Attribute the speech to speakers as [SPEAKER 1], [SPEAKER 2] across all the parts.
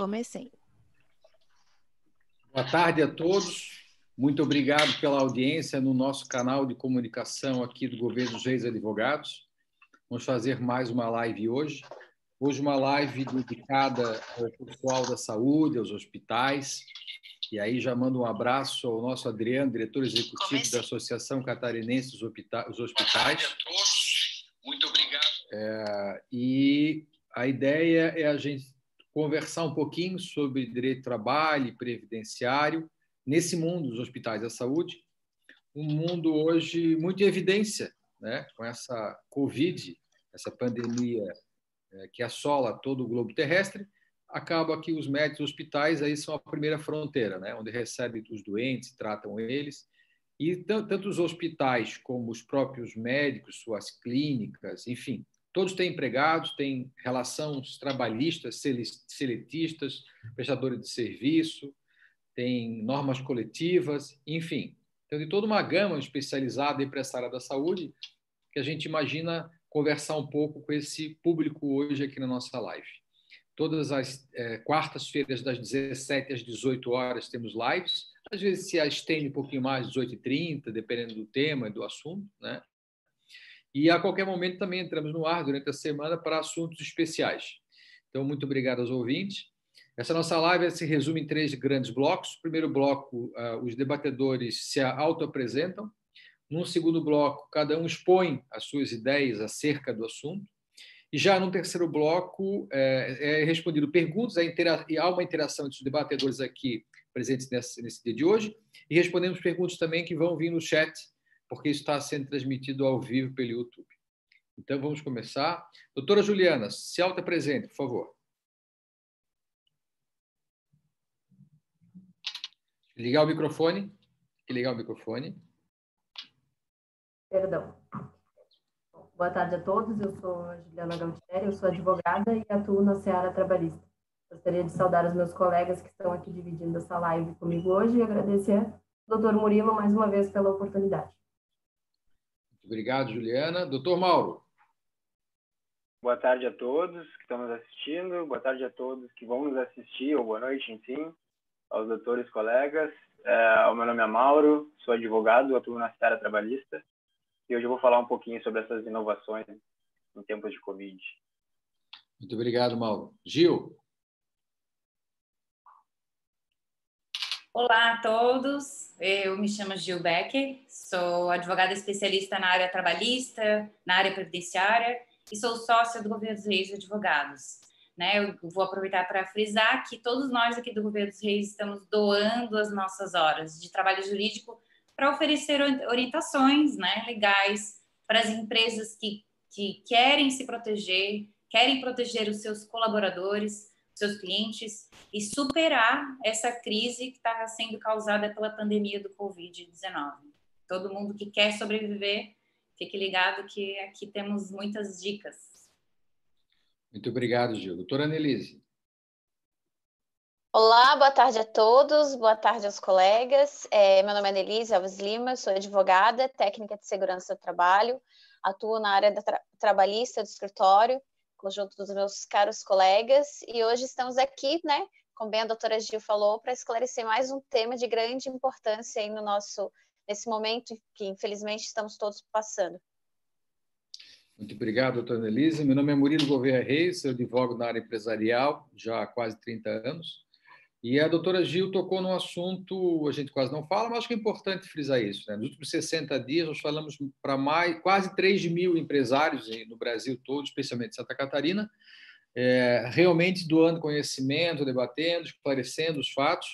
[SPEAKER 1] Comecei.
[SPEAKER 2] Boa tarde a todos. Muito obrigado pela audiência no nosso canal de comunicação aqui do Governo dos Reis Advogados. Vamos fazer mais uma live hoje. Hoje uma live dedicada ao pessoal da saúde, aos hospitais. E aí já mando um abraço ao nosso Adriano, diretor executivo Comece. da Associação Catarinense dos Hospitais. Boa tarde a todos. Muito obrigado. É, e a ideia é a gente conversar um pouquinho sobre direito de trabalho e previdenciário nesse mundo dos hospitais da saúde, um mundo hoje muito em evidência, né? com essa Covid, essa pandemia é, que assola todo o globo terrestre, acaba que os médicos hospitais aí são a primeira fronteira, né? onde recebem os doentes, tratam eles, e tanto os hospitais como os próprios médicos, suas clínicas, enfim, Todos têm empregados, têm relações trabalhistas, seletistas, prestadores de serviço, tem normas coletivas, enfim. Então, tem toda uma gama especializada para essa área da saúde que a gente imagina conversar um pouco com esse público hoje aqui na nossa live. Todas as é, quartas-feiras, das 17 às 18 horas, temos lives. Às vezes se estende um pouquinho mais, 18h30, dependendo do tema e do assunto. Né? E a qualquer momento também entramos no ar durante a semana para assuntos especiais. Então, muito obrigado aos ouvintes. Essa nossa live se resume em três grandes blocos. Primeiro bloco, uh, os debatedores se autoapresentam. No segundo bloco, cada um expõe as suas ideias acerca do assunto. E já no terceiro bloco, é, é respondido perguntas, e há uma interação entre os debatedores aqui presentes nesse dia de hoje, e respondemos perguntas também que vão vir no chat porque está sendo transmitido ao vivo pelo YouTube. Então, vamos começar. Doutora Juliana, se auto-apresente, por favor. Ligar o microfone. Ligar o microfone.
[SPEAKER 3] Perdão. Boa tarde a todos. Eu sou Juliana Gautieri, eu sou advogada e atuo na Seara Trabalhista. Gostaria de saudar os meus colegas que estão aqui dividindo essa live comigo hoje e agradecer ao doutor Murilo mais uma vez pela oportunidade.
[SPEAKER 2] Obrigado, Juliana. Doutor Mauro.
[SPEAKER 4] Boa tarde a todos que estão nos assistindo, boa tarde a todos que vão nos assistir, ou boa noite, enfim, aos doutores colegas. É, o meu nome é Mauro, sou advogado, atuo na seara trabalhista e hoje eu vou falar um pouquinho sobre essas inovações em tempos de Covid.
[SPEAKER 2] Muito obrigado, Mauro. Gil.
[SPEAKER 5] Olá a todos, eu me chamo Gil Becker, sou advogada especialista na área trabalhista, na área previdenciária e sou sócia do Governo dos Reis Advogados. Né, eu vou aproveitar para frisar que todos nós aqui do Governo dos Reis estamos doando as nossas horas de trabalho jurídico para oferecer orientações né, legais para as empresas que, que querem se proteger, querem proteger os seus colaboradores, seus clientes e superar essa crise que está sendo causada pela pandemia do Covid-19. Todo mundo que quer sobreviver, fique ligado que aqui temos muitas dicas.
[SPEAKER 2] Muito obrigado, Gil. Doutora Annelise.
[SPEAKER 6] Olá, boa tarde a todos, boa tarde aos colegas. É, meu nome é Annelise Alves Lima, sou advogada, técnica de segurança do trabalho, atuo na área da tra trabalhista do escritório conjunto dos meus caros colegas, e hoje estamos aqui, né, como bem a doutora Gil falou, para esclarecer mais um tema de grande importância aí no nosso, nesse momento que infelizmente estamos todos passando.
[SPEAKER 2] Muito obrigado, doutora Elisa. Meu nome é Murilo Gouveia Reis, eu advogo na área empresarial já há quase 30 anos. E a doutora Gil tocou num assunto, a gente quase não fala, mas acho que é importante frisar isso. Né? Nos últimos 60 dias, nós falamos para mais quase 3 mil empresários no Brasil todo, especialmente em Santa Catarina, é, realmente doando conhecimento, debatendo, esclarecendo os fatos.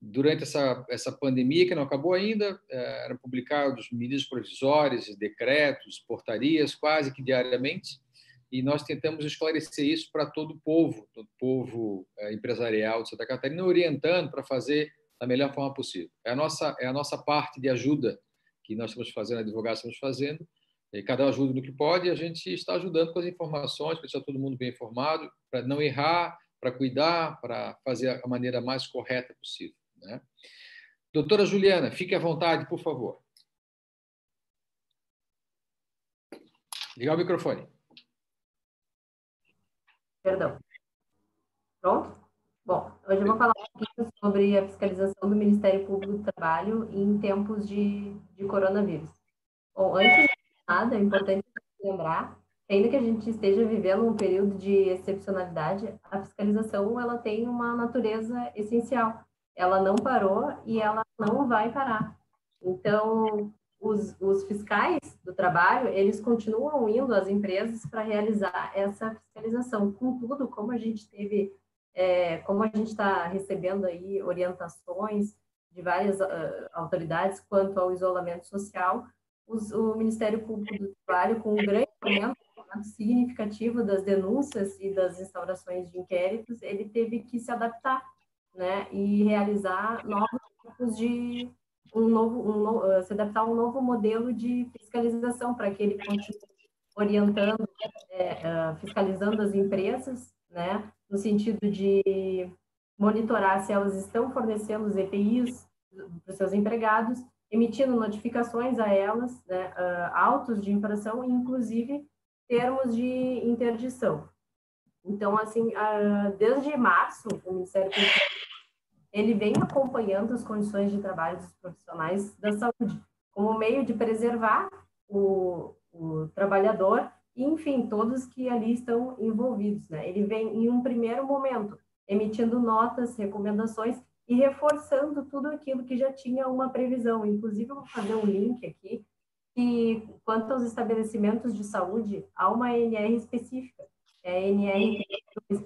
[SPEAKER 2] Durante essa, essa pandemia, que não acabou ainda, é, eram publicados medidas provisórias, decretos, portarias, quase que diariamente e nós tentamos esclarecer isso para todo o povo, todo o povo é, empresarial de Santa Catarina, orientando para fazer da melhor forma possível. É a nossa é a nossa parte de ajuda que nós estamos fazendo, advogados estamos fazendo. Cada um ajuda no que pode e a gente está ajudando com as informações para deixar todo mundo bem informado, para não errar, para cuidar, para fazer a maneira mais correta possível. Né? Doutora Juliana, fique à vontade, por favor. Ligar o microfone.
[SPEAKER 3] Perdão. Pronto? Bom, Hoje eu vou falar um pouquinho sobre a fiscalização do Ministério Público do Trabalho em tempos de, de coronavírus. Bom, antes de nada, é importante lembrar que ainda que a gente esteja vivendo um período de excepcionalidade, a fiscalização ela tem uma natureza essencial. Ela não parou e ela não vai parar. Então, os, os fiscais do trabalho, eles continuam indo às empresas para realizar essa fiscalização. Contudo, como a gente teve, é, como a gente está recebendo aí orientações de várias uh, autoridades quanto ao isolamento social, os, o Ministério Público do Trabalho, com um grande aumento significativo das denúncias e das instaurações de inquéritos, ele teve que se adaptar, né, e realizar novos tipos de um novo, um, uh, se adaptar a um novo modelo de fiscalização para que ele continue orientando, é, fiscalizando as empresas, né, no sentido de monitorar se elas estão fornecendo os EPIs para os seus empregados, emitindo notificações a elas, né, autos de infração e, inclusive, termos de interdição. Então, assim, desde março, o Ministério Público ele vem acompanhando as condições de trabalho dos profissionais da saúde, como meio de preservar o, o trabalhador e, enfim, todos que ali estão envolvidos. Né? Ele vem, em um primeiro momento, emitindo notas, recomendações e reforçando tudo aquilo que já tinha uma previsão. Inclusive, eu vou fazer um link aqui, que quanto aos estabelecimentos de saúde, há uma NR específica, é a NR,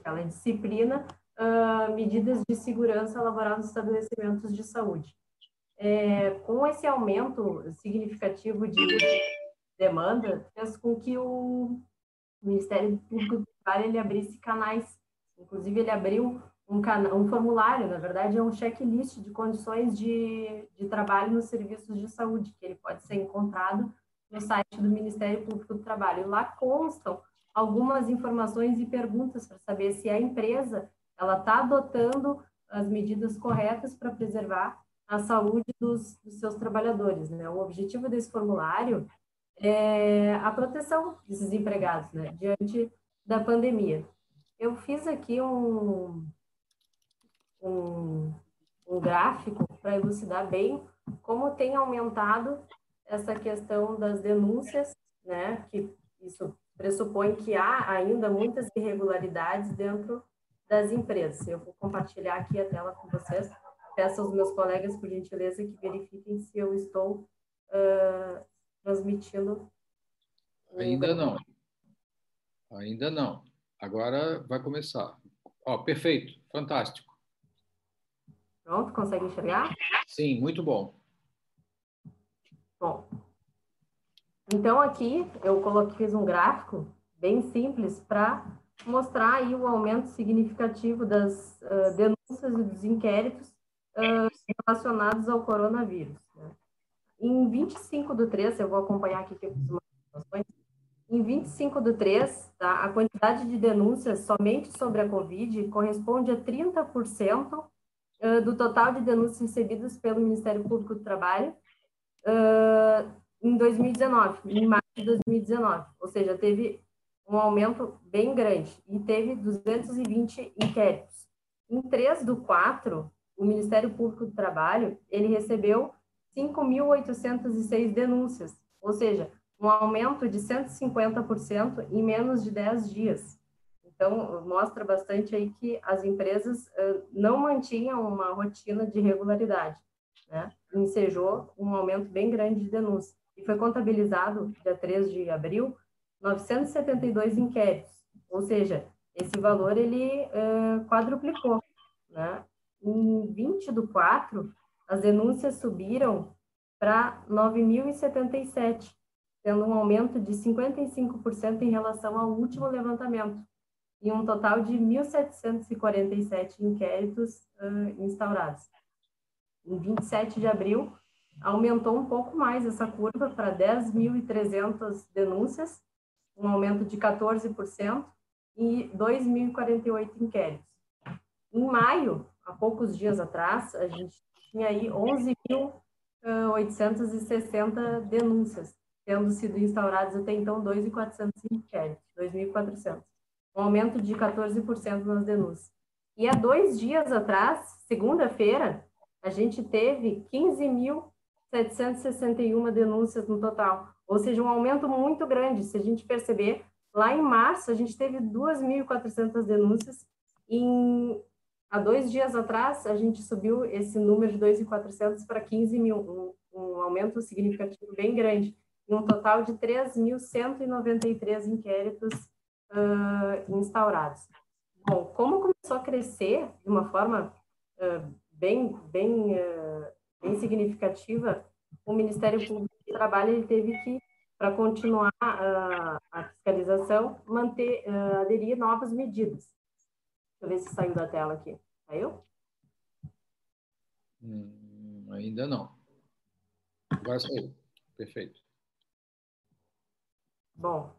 [SPEAKER 3] ela é disciplina uh, medidas de segurança laboral nos estabelecimentos de saúde. É, com esse aumento significativo de demanda, fez com que o Ministério Público do Trabalho ele abrisse canais. Inclusive, ele abriu um, um formulário, na verdade, é um checklist de condições de, de trabalho nos serviços de saúde, que ele pode ser encontrado no site do Ministério Público do Trabalho. Lá constam algumas informações e perguntas para saber se a empresa ela está adotando as medidas corretas para preservar a saúde dos, dos, seus trabalhadores. Né? O objetivo desse formulário é a proteção desses empregados né? diante da pandemia. Eu fiz aqui um, um, um gráfico para elucidar bem como tem aumentado essa questão das denúncias, né? que isso pressupõe que há ainda muitas irregularidades dentro das empresas. Eu vou compartilhar aqui a tela com vocês. Peço aos meus colegas, por gentileza, que verifiquem se eu estou uh, transmitindo.
[SPEAKER 2] Ainda não. Ainda não. Agora vai começar. Ó, oh, perfeito, fantástico.
[SPEAKER 3] Pronto, consegue enxergar?
[SPEAKER 2] Sim, muito bom.
[SPEAKER 3] Bom, então aqui eu coloquei, fiz um gráfico bem simples para mostrar aí o aumento significativo das uh, denúncias e dos inquéritos uh, relacionados ao coronavírus. Né? Em 25 do 3, eu vou acompanhar aqui que eu fiz umas informações, em 25 do 3, tá, a quantidade de denúncias somente sobre a Covid corresponde a 30% uh, do total de denúncias recebidas pelo Ministério Público do Trabalho em 2019, em março de 2019. Ou seja, teve um aumento bem grande e teve 220 inquéritos. Em 3 do 4, o Ministério Público do Trabalho, ele recebeu 5.806 denúncias, ou seja, um aumento de 150% em menos de 10 dias. Então, mostra bastante aí que as empresas uh, não mantinham uma rotina de regularidade, né? Ensejou um aumento bem grande de denúncias. E foi contabilizado, dia 3 de abril, 972 inquéritos, ou seja, esse valor ele uh, quadruplicou. Né? Em 20 do 4, as denúncias subiram para 9.077, tendo um aumento de 55% em relação ao último levantamento, e um total de 1.747 inquéritos uh, instaurados. Em 27 de abril, aumentou um pouco mais essa curva para 10.300 denúncias, um aumento de 14% e 2.048 inquéritos. Em maio, há poucos dias atrás, a gente tinha aí 11.860 denúncias, tendo sido instaurados até então 2.400 inquéritos, 2.400. Um aumento de 14% nas denúncias. E há dois dias atrás, segunda-feira, a gente teve 15.761 denúncias no total, ou seja, um aumento muito grande. Se a gente perceber, lá em março a gente teve 2.400 denúncias, em, há dois dias atrás a gente subiu esse número de 2.400 para 15 mil, um, um aumento significativo bem grande, em um total de 3.193 inquéritos uh, instaurados. Bom, como começou a crescer de uma forma uh, bem, bem, uh, bem significativa, o Ministério Público do Trabalho ele teve que, para continuar uh, a fiscalização, manter, uh, aderir novas medidas. Deixa eu ver se saiu da tela aqui. Saiu?
[SPEAKER 2] Hum, ainda não. Agora saiu. Perfeito.
[SPEAKER 3] Bom,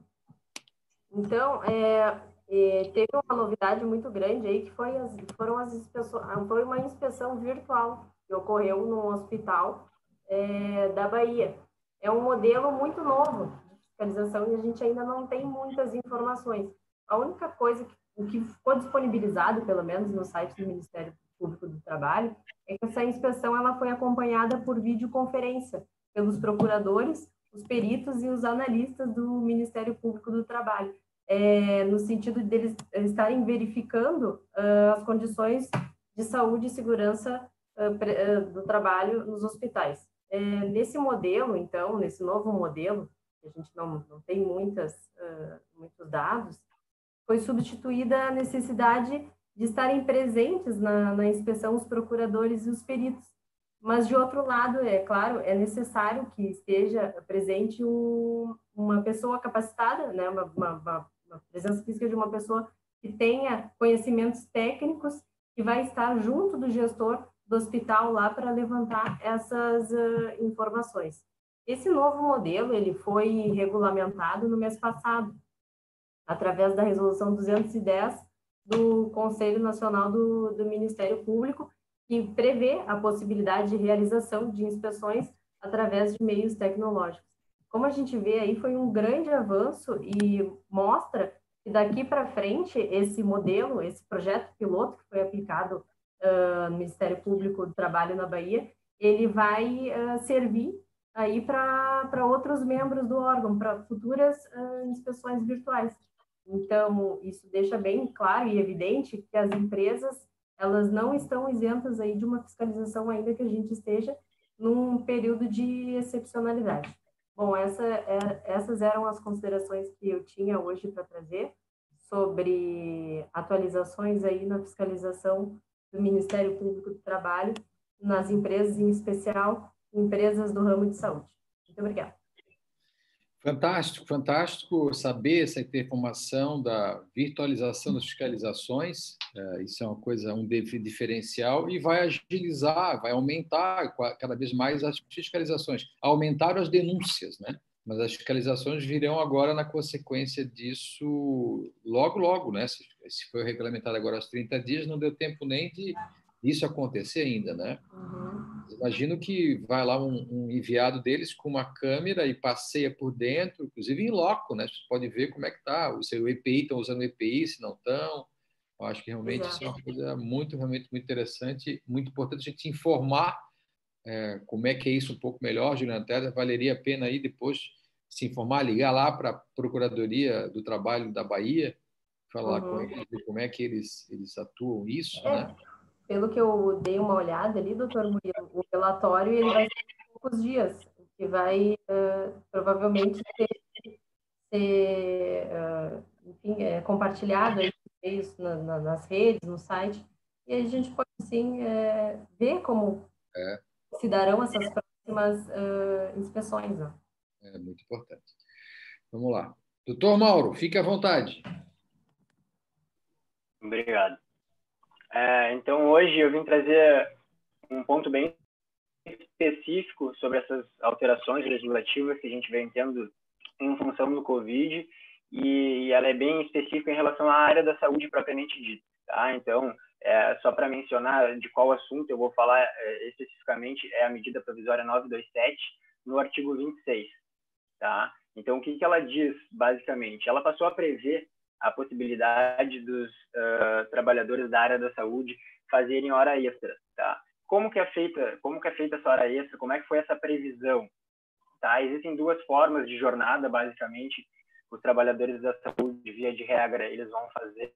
[SPEAKER 3] então, é, e teve uma novidade muito grande aí, que foi as, foram as inspeções, foi uma inspeção virtual que ocorreu no hospital é, da Bahia. É um modelo muito novo de fiscalização e a gente ainda não tem muitas informações. A única coisa que, o que ficou disponibilizado, pelo menos no site do Ministério Público do Trabalho, é que essa inspeção ela foi acompanhada por videoconferência pelos procuradores, os peritos e os analistas do Ministério Público do Trabalho é, no sentido deles estarem verificando uh, as condições de saúde e segurança do trabalho nos hospitais. É, nesse modelo, então, nesse novo modelo, a gente não, não tem muitas, uh, muitos dados, foi substituída a necessidade de estarem presentes na, na inspeção os procuradores e os peritos. Mas, de outro lado, é claro, é necessário que esteja presente um, uma pessoa capacitada, né, uma, uma, a presença física de uma pessoa que tenha conhecimentos técnicos que vai estar junto do gestor do hospital lá para levantar essas uh, informações. Esse novo modelo ele foi regulamentado no mês passado através da resolução 210 do Conselho Nacional do, do Ministério Público que prevê a possibilidade de realização de inspeções através de meios tecnológicos como a gente vê aí, foi um grande avanço e mostra que daqui para frente esse modelo, esse projeto piloto que foi aplicado no Ministério Público do Trabalho na Bahia, ele vai uh, servir aí para outros membros do órgão, para futuras uh, inspeções virtuais. Então, isso deixa bem claro e evidente que as empresas, elas não estão isentas aí de uma fiscalização ainda que a gente esteja num período de excepcionalidade. Bom, essa é, essas eram as considerações que eu tinha hoje para trazer sobre atualizações aí na fiscalização do Ministério Público do Trabalho nas empresas, em especial empresas do ramo de saúde. Muito obrigada.
[SPEAKER 2] Fantástico, fantástico saber essa informação da virtualização das fiscalizações. É, isso é uma coisa, um diferencial e vai agilizar, vai aumentar cada vez mais as fiscalizações. Aumentaram as denúncias, né? Mas as fiscalizações virão agora na consequência disso logo, logo, né? Se foi regulamentado agora aos 30 dias, não deu tempo nem de isso acontecer ainda, né? Uhum. Imagino que vai lá um, um, enviado deles com uma câmera e passeia por dentro, inclusive em loco, né? Você pode ver como é que está, se o EPI estão usando EPI, se não estão. Eu acho que realmente Exato. isso é uma coisa muito, realmente muito interessante, muito importante a gente informar é, como é que é isso um pouco melhor, Juliana Teder. Valeria a pena aí depois se informar, ligar lá para a Procuradoria do Trabalho da Bahia, falar uhum. com eles, como é que eles, eles atuam isso, é. né?
[SPEAKER 3] pelo que eu dei uma olhada ali, doutor Murilo, o relatório ele vai ser em poucos dias, que vai uh, provavelmente ser, ser uh, enfim, é, compartilhado aí, na, na, nas redes, no site, e a gente pode, sim, é, ver como é. Se darão essas próximas uh, inspeções. Né?
[SPEAKER 2] É muito importante. Vamos lá. Doutor Mauro, fique à vontade.
[SPEAKER 4] Obrigado. É, então, hoje eu vim trazer um ponto bem específico sobre essas alterações legislativas que a gente vem tendo em função do Covid e ela é bem específica em relação à área da saúde propriamente dita, tá? Então, é, só para mencionar de qual assunto eu vou falar é, especificamente é a medida provisória 927 no artigo 26, tá? Então, o que, que ela diz, basicamente? Ela passou a prever a possibilidade dos uh, trabalhadores da área da saúde fazerem hora extra, tá? Como que é feita, como que é feita essa hora extra? Como é que foi essa previsão? Tá? Existem duas formas de jornada, basicamente. Os trabalhadores da saúde, via de regra, eles vão fazer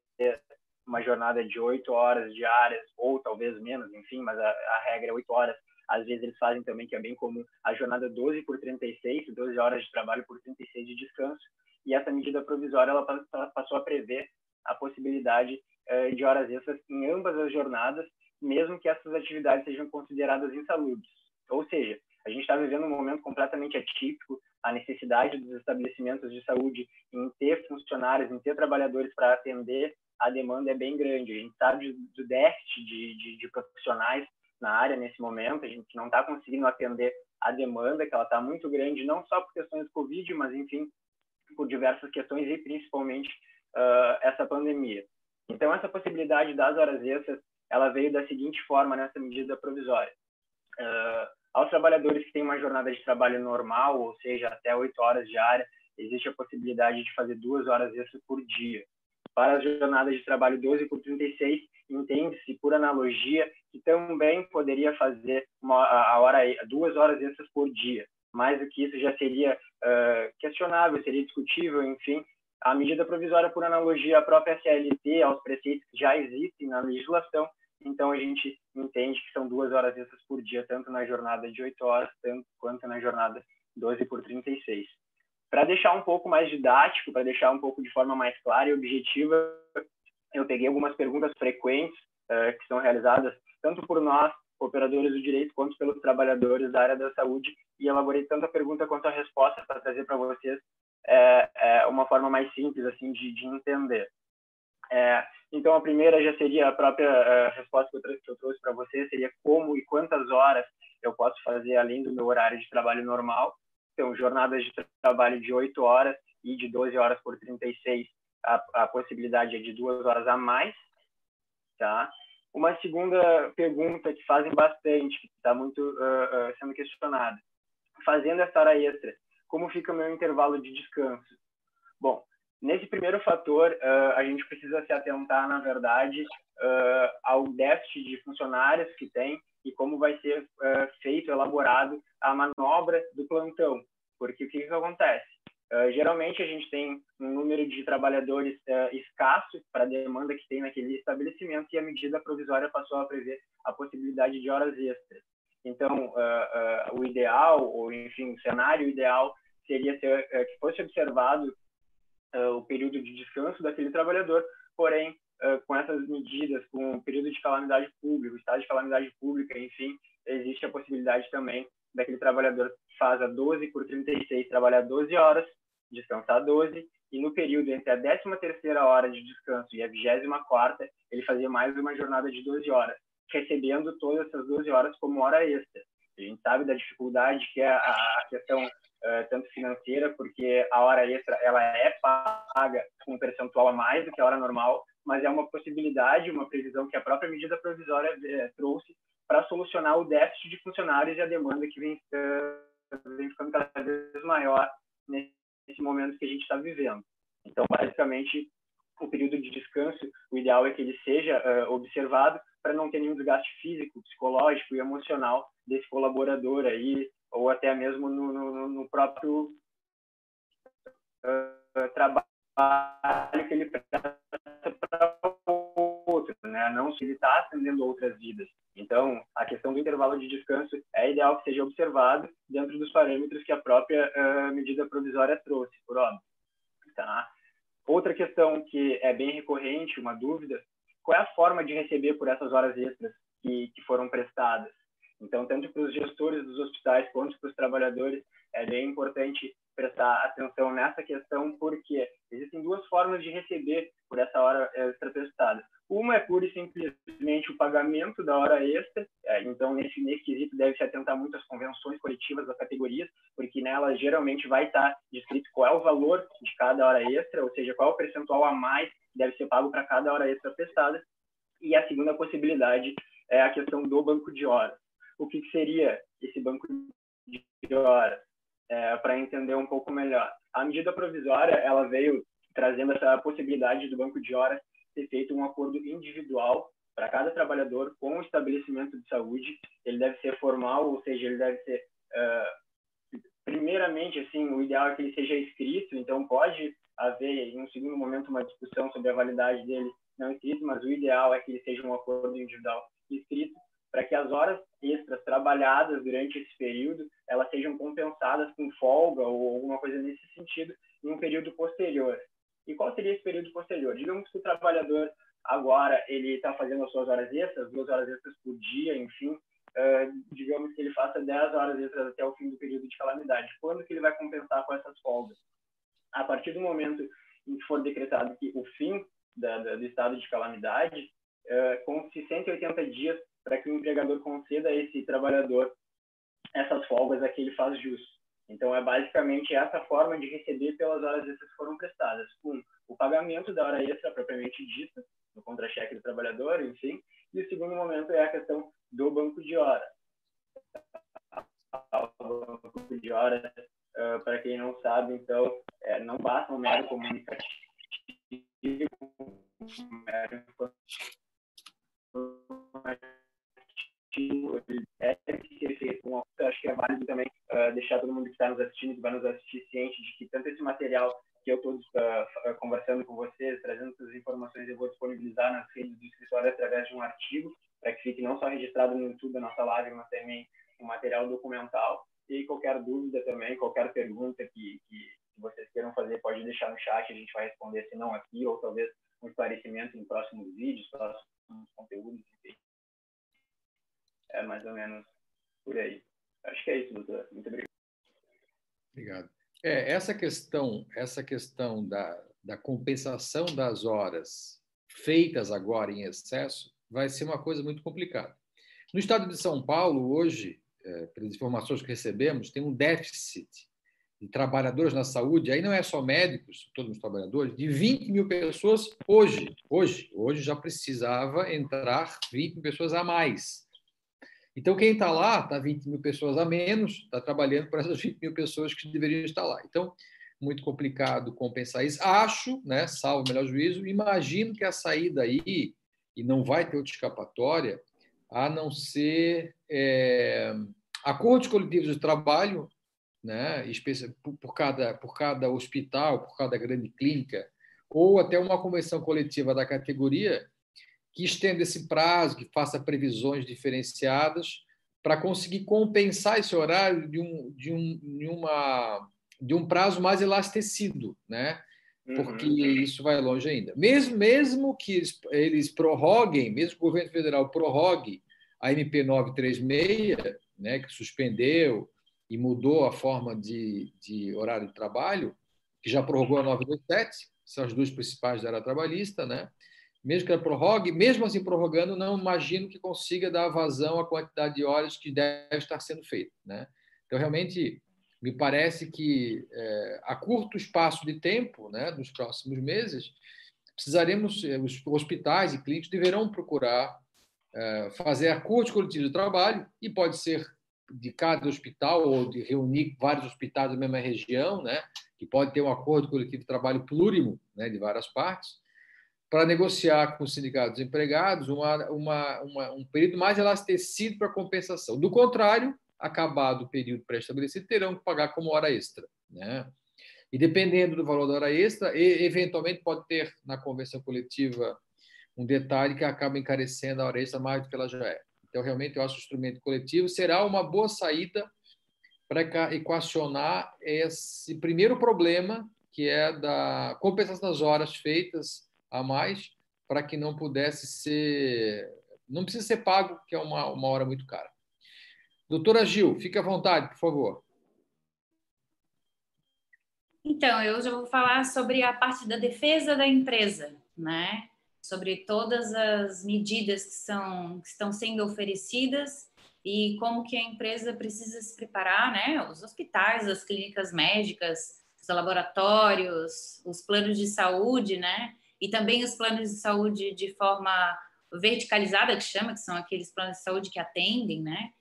[SPEAKER 4] uma jornada de oito horas diárias, ou talvez menos, enfim, mas a, a regra é oito horas. Às vezes eles fazem também, que é bem comum, a jornada 12 por 36, 12 horas de trabalho por 36 de descanso. E essa medida provisória ela passou a prever a possibilidade eh, de horas extras em ambas as jornadas, mesmo que essas atividades sejam consideradas insalubres. Ou seja, a gente está vivendo um momento completamente atípico, a necessidade dos estabelecimentos de saúde em ter funcionários, em ter trabalhadores para atender a demanda é bem grande. A gente sabe do déficit de, de, de profissionais na área nesse momento, a gente não está conseguindo atender a demanda, que ela está muito grande, não só por questões do Covid, mas, enfim, por diversas questões e principalmente uh, essa pandemia. Então, essa possibilidade das horas extras, ela veio da seguinte forma nessa medida provisória. Uh, aos trabalhadores que têm uma jornada de trabalho normal, ou seja, até oito horas diária, existe a possibilidade de fazer duas horas extras por dia. Para as jornadas de trabalho 12 por 36, entende-se, por analogia, que também poderia fazer uma, a hora, duas horas extras por dia. Mais do que isso já seria uh, questionável, seria discutível, enfim. A medida provisória, por analogia, à própria CLT, aos preceitos que já existem na legislação, então, a gente entende que são duas horas extras por dia, tanto na jornada de 8 horas, tanto quanto na jornada 12 por 36. Para deixar um pouco mais didático, para deixar um pouco de forma mais clara e objetiva, eu peguei algumas perguntas frequentes uh, que são realizadas tanto por nós, operadores do direito, quanto pelos trabalhadores da área da saúde, e elaborei tanto a pergunta quanto a resposta para trazer para vocês é, é, uma forma mais simples assim de, de entender. É, então, a primeira já seria a própria resposta que eu, que eu trouxe para você, seria como e quantas horas eu posso fazer além do meu horário de trabalho normal. Então, jornadas de trabalho de 8 horas e de 12 horas por 36, a, a possibilidade é de duas horas a mais, tá? Uma segunda pergunta que fazem bastante, que está muito uh, uh, sendo questionada. Fazendo essa hora extra, como fica o meu intervalo de descanso? Bom, Nesse primeiro fator, uh, a gente precisa se atentar, na verdade, ao déficit de funcionários que tem e como vai ser uh, feito, elaborado a manobra do plantão. Porque o que, que acontece? geralmente, a gente tem um número de trabalhadores escasso para a demanda que tem naquele estabelecimento e a medida provisória passou a prever a possibilidade de horas extras. Então, o ideal, ou enfim, o cenário ideal seria ser, que fosse observado uh, o período de descanso daquele trabalhador, porém, uh, com essas medidas, com o período de calamidade pública, estado de calamidade pública, enfim, existe a possibilidade também daquele trabalhador faz a 12 por 36, trabalhar 12 horas, descansar 12, e no período entre a 13ª hora de descanso e a 24ª, ele fazia mais uma jornada de 12 horas, recebendo todas essas 12 horas como hora extra. A gente sabe da dificuldade que é a questão uh, tanto financeira, porque a hora extra ela é paga com um percentual a mais do que a hora normal, mas é uma possibilidade, uma previsão que a própria medida provisória uh, trouxe para solucionar o déficit de funcionários e a demanda que vem, uh, vem ficando cada vez maior nesse momento que a gente está vivendo. Então, basicamente, o período de descanso, o ideal é que ele seja uh, observado para não ter nenhum desgaste físico, psicológico e emocional desse colaborador aí, ou até mesmo no, no, no próprio uh, trabalho que ele presta para outro, né? Não se ele está atendendo outras vidas. Então, a questão do intervalo de descanso é ideal que seja observado dentro dos parâmetros que a própria uh, medida provisória trouxe, por óbvio. Tá? Outra questão que é bem recorrente, uma dúvida, qual é a forma de receber por essas horas extras que, que foram prestadas? Então, tanto para os gestores dos hospitais quanto para os trabalhadores, é bem importante prestar atenção nessa questão, porque existem duas formas de receber por essa hora extra prestada. Uma é pura e simplesmente o pagamento da hora extra, é, então nesse, nesse quesito deve se atentar muito às convenções coletivas das categorias, porque nela geralmente vai estar descrito qual é o valor de cada hora extra, ou seja, qual é o percentual a mais que deve ser pago para cada hora extra prestada. E a segunda possibilidade é a questão do banco de horas o que, que seria esse banco de horas, é, para entender um pouco melhor. A medida provisória ela veio trazendo essa possibilidade do banco de horas ser feito um acordo individual para cada trabalhador com o estabelecimento de saúde. Ele deve ser formal, ou seja, ele deve ser uh, primeiramente assim, o ideal é que ele seja escrito, então pode haver em um segundo momento uma discussão sobre a validade dele não escrito, mas o ideal é que ele seja um acordo individual escrito para que as horas extras trabalhadas durante esse período elas sejam compensadas com folga ou alguma coisa nesse sentido em um período posterior. E qual seria esse período posterior? Digamos que o trabalhador agora ele está fazendo as suas horas extras, duas horas extras por dia, enfim, uh, digamos que ele faça 10 horas extras até o fim do período de calamidade. Quando que ele vai compensar com essas folgas? A partir do momento em que for decretado que o fim da, da, do estado de calamidade, uh, com 180 dias para que o empregador conceda a esse trabalhador essas folgas a que ele faz justo. Então, é basicamente essa forma de receber pelas horas extras que foram prestadas, com o pagamento da hora extra propriamente dita, no contra-cheque do trabalhador, enfim, e o segundo momento é a questão do banco de horas. O banco de horas, uh, para quem não sabe, então, é, não basta um mero comunicativo, um mero acho que é válido também uh, deixar todo mundo que está nos assistindo, que vai nos assistir, ciente de que tanto esse material que eu estou uh, conversando com vocês, trazendo essas informações, eu vou disponibilizar nas redes do escritório através de um artigo, para que fique não só registrado no YouTube da nossa live, mas também um material documental. E qualquer dúvida também, qualquer pergunta que, que vocês queiram fazer, pode deixar no chat, a gente vai responder, se não aqui, ou talvez um esclarecimento em próximos vídeos, próximos conteúdos, enfim. É mais ou menos por aí. Acho que é isso, doutor. Muito obrigado.
[SPEAKER 2] Obrigado. É, essa questão, essa questão da, da compensação das horas feitas agora em excesso vai ser uma coisa muito complicada. No estado de São Paulo, hoje, é, pelas informações que recebemos, tem um déficit de trabalhadores na saúde, aí não é só médicos, todos os trabalhadores, de 20 mil pessoas hoje. Hoje, hoje já precisava entrar 20 mil pessoas a mais. Então, quem está lá está 20 mil pessoas a menos, está trabalhando para essas 20 mil pessoas que deveriam estar lá. Então, muito complicado compensar isso. Acho, né, salvo o melhor juízo, imagino que a saída aí, e não vai ter outra escapatória, a não ser é, acordos coletivos de trabalho, né, por, cada, por cada hospital, por cada grande clínica, ou até uma convenção coletiva da categoria que estenda esse prazo, que faça previsões diferenciadas para conseguir compensar esse horário de um, de um, de uma, de um prazo mais elastecido, né? porque uhum. isso vai longe ainda. Mesmo, mesmo que eles, eles prorroguem, mesmo que o governo federal prorrogue a MP 936, né, que suspendeu e mudou a forma de, de horário de trabalho, que já prorrogou a 927, são as duas principais da área trabalhista, né? Mesmo que ela prorrogue, mesmo assim prorrogando, não imagino que consiga dar vazão à quantidade de horas que deve estar sendo feita. Né? Então, realmente, me parece que é, a curto espaço de tempo, né, nos próximos meses, precisaremos, é, os hospitais e clínicos deverão procurar é, fazer acordos coletivos de trabalho, e pode ser de cada hospital ou de reunir vários hospitais da mesma região, né, que pode ter um acordo coletivo de trabalho plurimo né, de várias partes, para negociar com os sindicatos empregados uma, uma, uma, um período mais elastecido para compensação. Do contrário, acabado o período pré-estabelecido, terão que pagar como hora extra. Né? E dependendo do valor da hora extra, eventualmente pode ter na convenção coletiva um detalhe que acaba encarecendo a hora extra mais do que ela já é. Então, realmente, eu acho que o instrumento coletivo será uma boa saída para equacionar esse primeiro problema, que é da compensação das horas feitas a mais para que não pudesse ser. Não precisa ser pago, que é uma, uma hora muito cara. Doutora Gil, fique à vontade, por favor.
[SPEAKER 5] Então, eu já vou falar sobre a parte da defesa da empresa, né? Sobre todas as medidas que, são, que estão sendo oferecidas e como que a empresa precisa se preparar, né? Os hospitais, as clínicas médicas, os laboratórios, os planos de saúde, né? E também os planos de saúde de forma verticalizada, que chama, que são aqueles planos de saúde que atendem, né?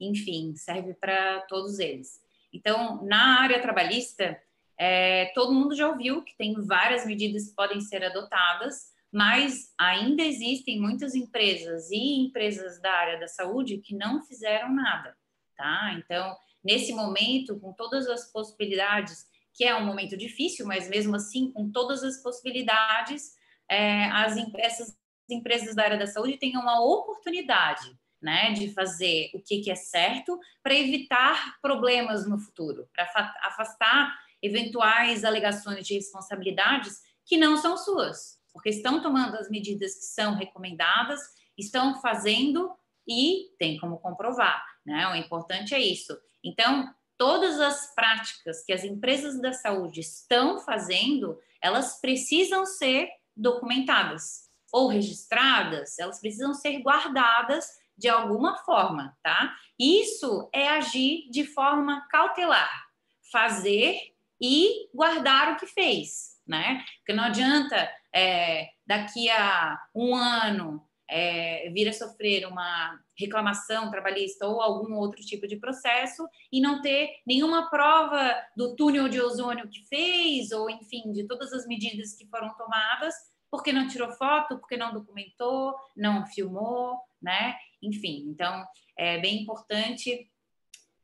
[SPEAKER 5] Enfim, serve para todos eles. Então, na área trabalhista, é, todo mundo já ouviu que tem várias medidas que podem ser adotadas, mas ainda existem muitas empresas e empresas da área da saúde que não fizeram nada, tá? Então, nesse momento, com todas as possibilidades, que é um momento difícil, mas mesmo assim, com todas as possibilidades, é, as, essas empresas da área da saúde têm uma oportunidade né, de fazer o que, que é certo para evitar problemas no futuro, para afastar eventuais alegações de responsabilidades que não são suas, porque estão tomando as medidas que são recomendadas, estão fazendo e tem como comprovar, né? O importante é isso. Então, todas as práticas que as empresas da saúde estão fazendo, elas precisam ser documentadas ou registradas, elas precisam ser guardadas de alguma forma, tá? Isso é agir de forma cautelar, fazer e guardar o que fez, né? Porque não adianta é, daqui a um ano é, vir a sofrer uma reclamação trabalhista ou algum outro tipo de processo e não ter nenhuma prova do túnel de ozônio que fez, ou enfim, de todas as medidas que foram tomadas, porque não tirou foto, porque não documentou, não filmou, né? Enfim, então é bem importante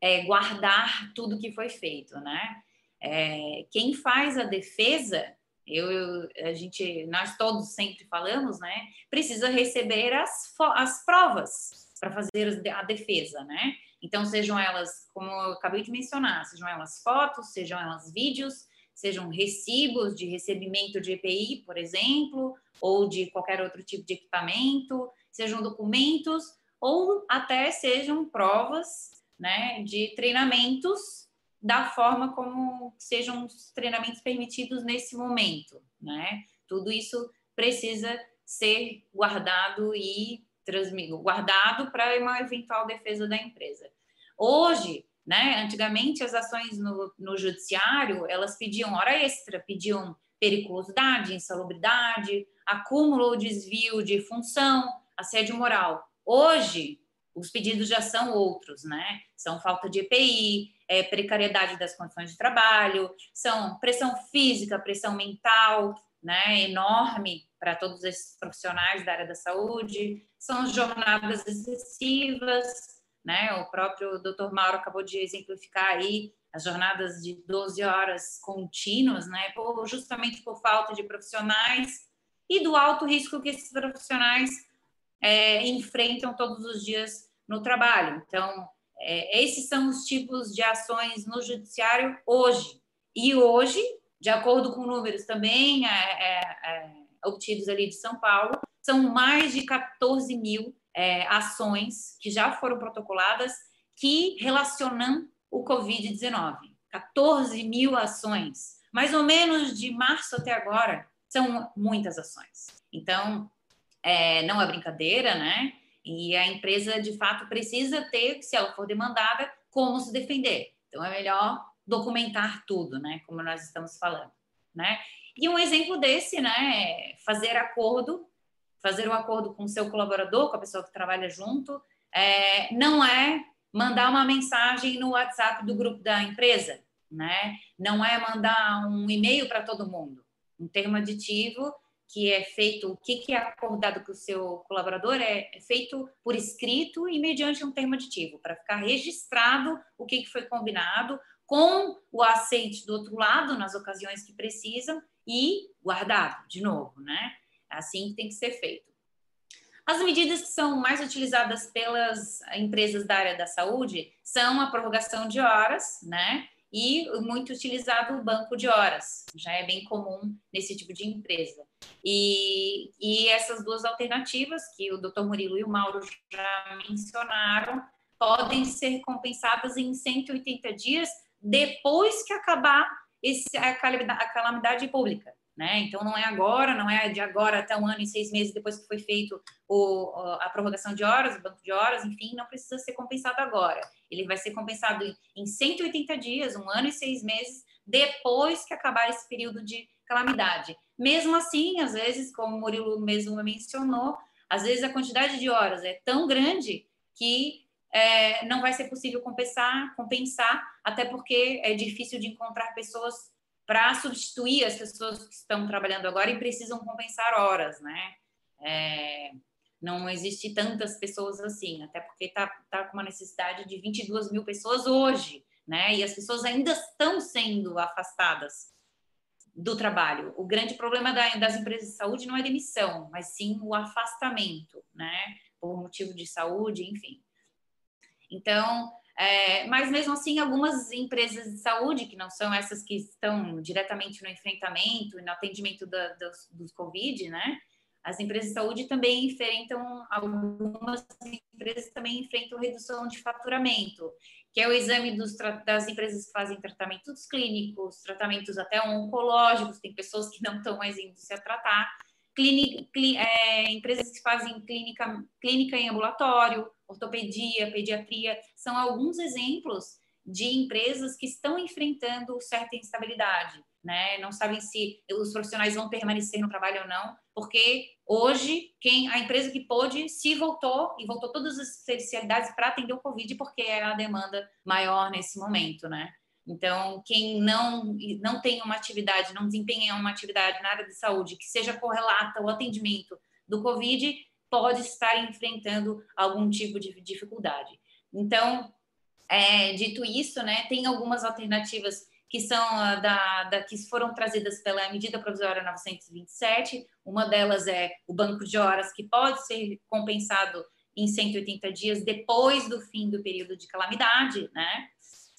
[SPEAKER 5] é, guardar tudo que foi feito, né? É, quem faz a defesa, eu, eu, a gente, nós todos sempre falamos, né? Precisa receber as, as provas para fazer a defesa, né? Então, sejam elas, como eu acabei de mencionar, sejam elas fotos, sejam elas vídeos, sejam recibos de recebimento de EPI, por exemplo, ou de qualquer outro tipo de equipamento, sejam documentos ou até sejam provas né, de treinamentos da forma como sejam os treinamentos permitidos nesse momento. Né? Tudo isso precisa ser guardado e guardado para uma eventual defesa da empresa. Hoje, né, antigamente as ações no, no judiciário, elas pediam hora extra, pediam periculosidade, insalubridade, acúmulo ou desvio de função, assédio moral. Hoje, os pedidos já são outros, né? São falta de EPI, é, precariedade das condições de trabalho, são pressão física, pressão mental, né? Enorme para todos esses profissionais da área da saúde, são jornadas excessivas, né? O próprio Dr. Mauro acabou de exemplificar aí as jornadas de 12 horas contínuas, né? Por, justamente por falta de profissionais e do alto risco que esses profissionais é, enfrentam todos os dias no trabalho. Então, é, esses são os tipos de ações no judiciário hoje. E hoje, de acordo com números também é, é, é obtidos ali de São Paulo, são mais de 14 mil é, ações que já foram protocoladas que relacionam o Covid-19. 14 mil ações, mais ou menos de março até agora, são muitas ações. Então, é, não é brincadeira, né? E a empresa, de fato, precisa ter, se ela for demandada, como se defender. Então, é melhor documentar tudo, né? Como nós estamos falando, né? E um exemplo desse, né, é fazer acordo, fazer um acordo com o seu colaborador, com a pessoa que trabalha junto, é, não é mandar uma mensagem no WhatsApp do grupo da empresa, né? Não é mandar um e-mail para todo mundo. Um termo aditivo que é feito, o que, é acordado com o seu colaborador é, é feito por escrito e mediante um termo aditivo, para ficar registrado o que, foi combinado, com o aceite do outro lado, nas ocasiões que precisam, e guardado, de novo, né? Assim que tem que ser feito. As medidas que são mais utilizadas pelas empresas da área da saúde são a prorrogação de horas, né? E muito utilizado o banco de horas, já é bem comum nesse tipo de empresa. E, e essas duas alternativas, que o Dr. Murilo e o Mauro já mencionaram, podem ser compensadas em 180 dias depois que acabar esse, a, calamidade, a calamidade pública. Né? Então, não é agora, não é de agora até um ano e seis meses depois que foi feito o, a prorrogação de horas, o banco de horas, enfim, não precisa ser compensado agora. Ele vai ser compensado em 180 dias, um ano e seis meses, depois que acabar esse período de calamidade. Mesmo assim, às vezes, como o Murilo mesmo mencionou, às vezes a quantidade de horas é tão grande que é, não vai ser possível compensar, compensar, até porque é difícil de encontrar pessoas para substituir as pessoas que estão trabalhando agora e precisam compensar horas, né? É, não existe tantas pessoas assim, até porque está tá com uma necessidade de 22 mil pessoas hoje, né? E as pessoas ainda estão sendo afastadas do trabalho. O grande problema da, das empresas de saúde não é demissão, mas sim o afastamento, né? Por motivo de saúde, enfim. Então, é, mas mesmo assim, algumas empresas de saúde, que não são essas que estão diretamente no enfrentamento e no atendimento da, dos, dos Covid, né? As empresas de saúde também enfrentam, algumas empresas também enfrentam redução de faturamento, que é o exame dos, das empresas que fazem tratamentos clínicos, tratamentos até oncológicos, tem pessoas que não estão mais indo se tratar, Clínica, é, empresas que fazem clínica, clínica em ambulatório, ortopedia, pediatria, são alguns exemplos de empresas que estão enfrentando certa instabilidade, né? Não sabem se os profissionais vão permanecer no trabalho ou não, porque hoje quem a empresa que pôde se voltou e voltou todas as especialidades para atender o Covid, porque é a demanda maior nesse momento, né? Então, quem não, não tem uma atividade, não desempenha uma atividade na área de saúde que seja correlata ao atendimento do Covid, pode estar enfrentando algum tipo de dificuldade. Então, é, dito isso, né, tem algumas alternativas que são da, da, que foram trazidas pela medida provisória 927. Uma delas é o banco de horas, que pode ser compensado em 180 dias depois do fim do período de calamidade, né?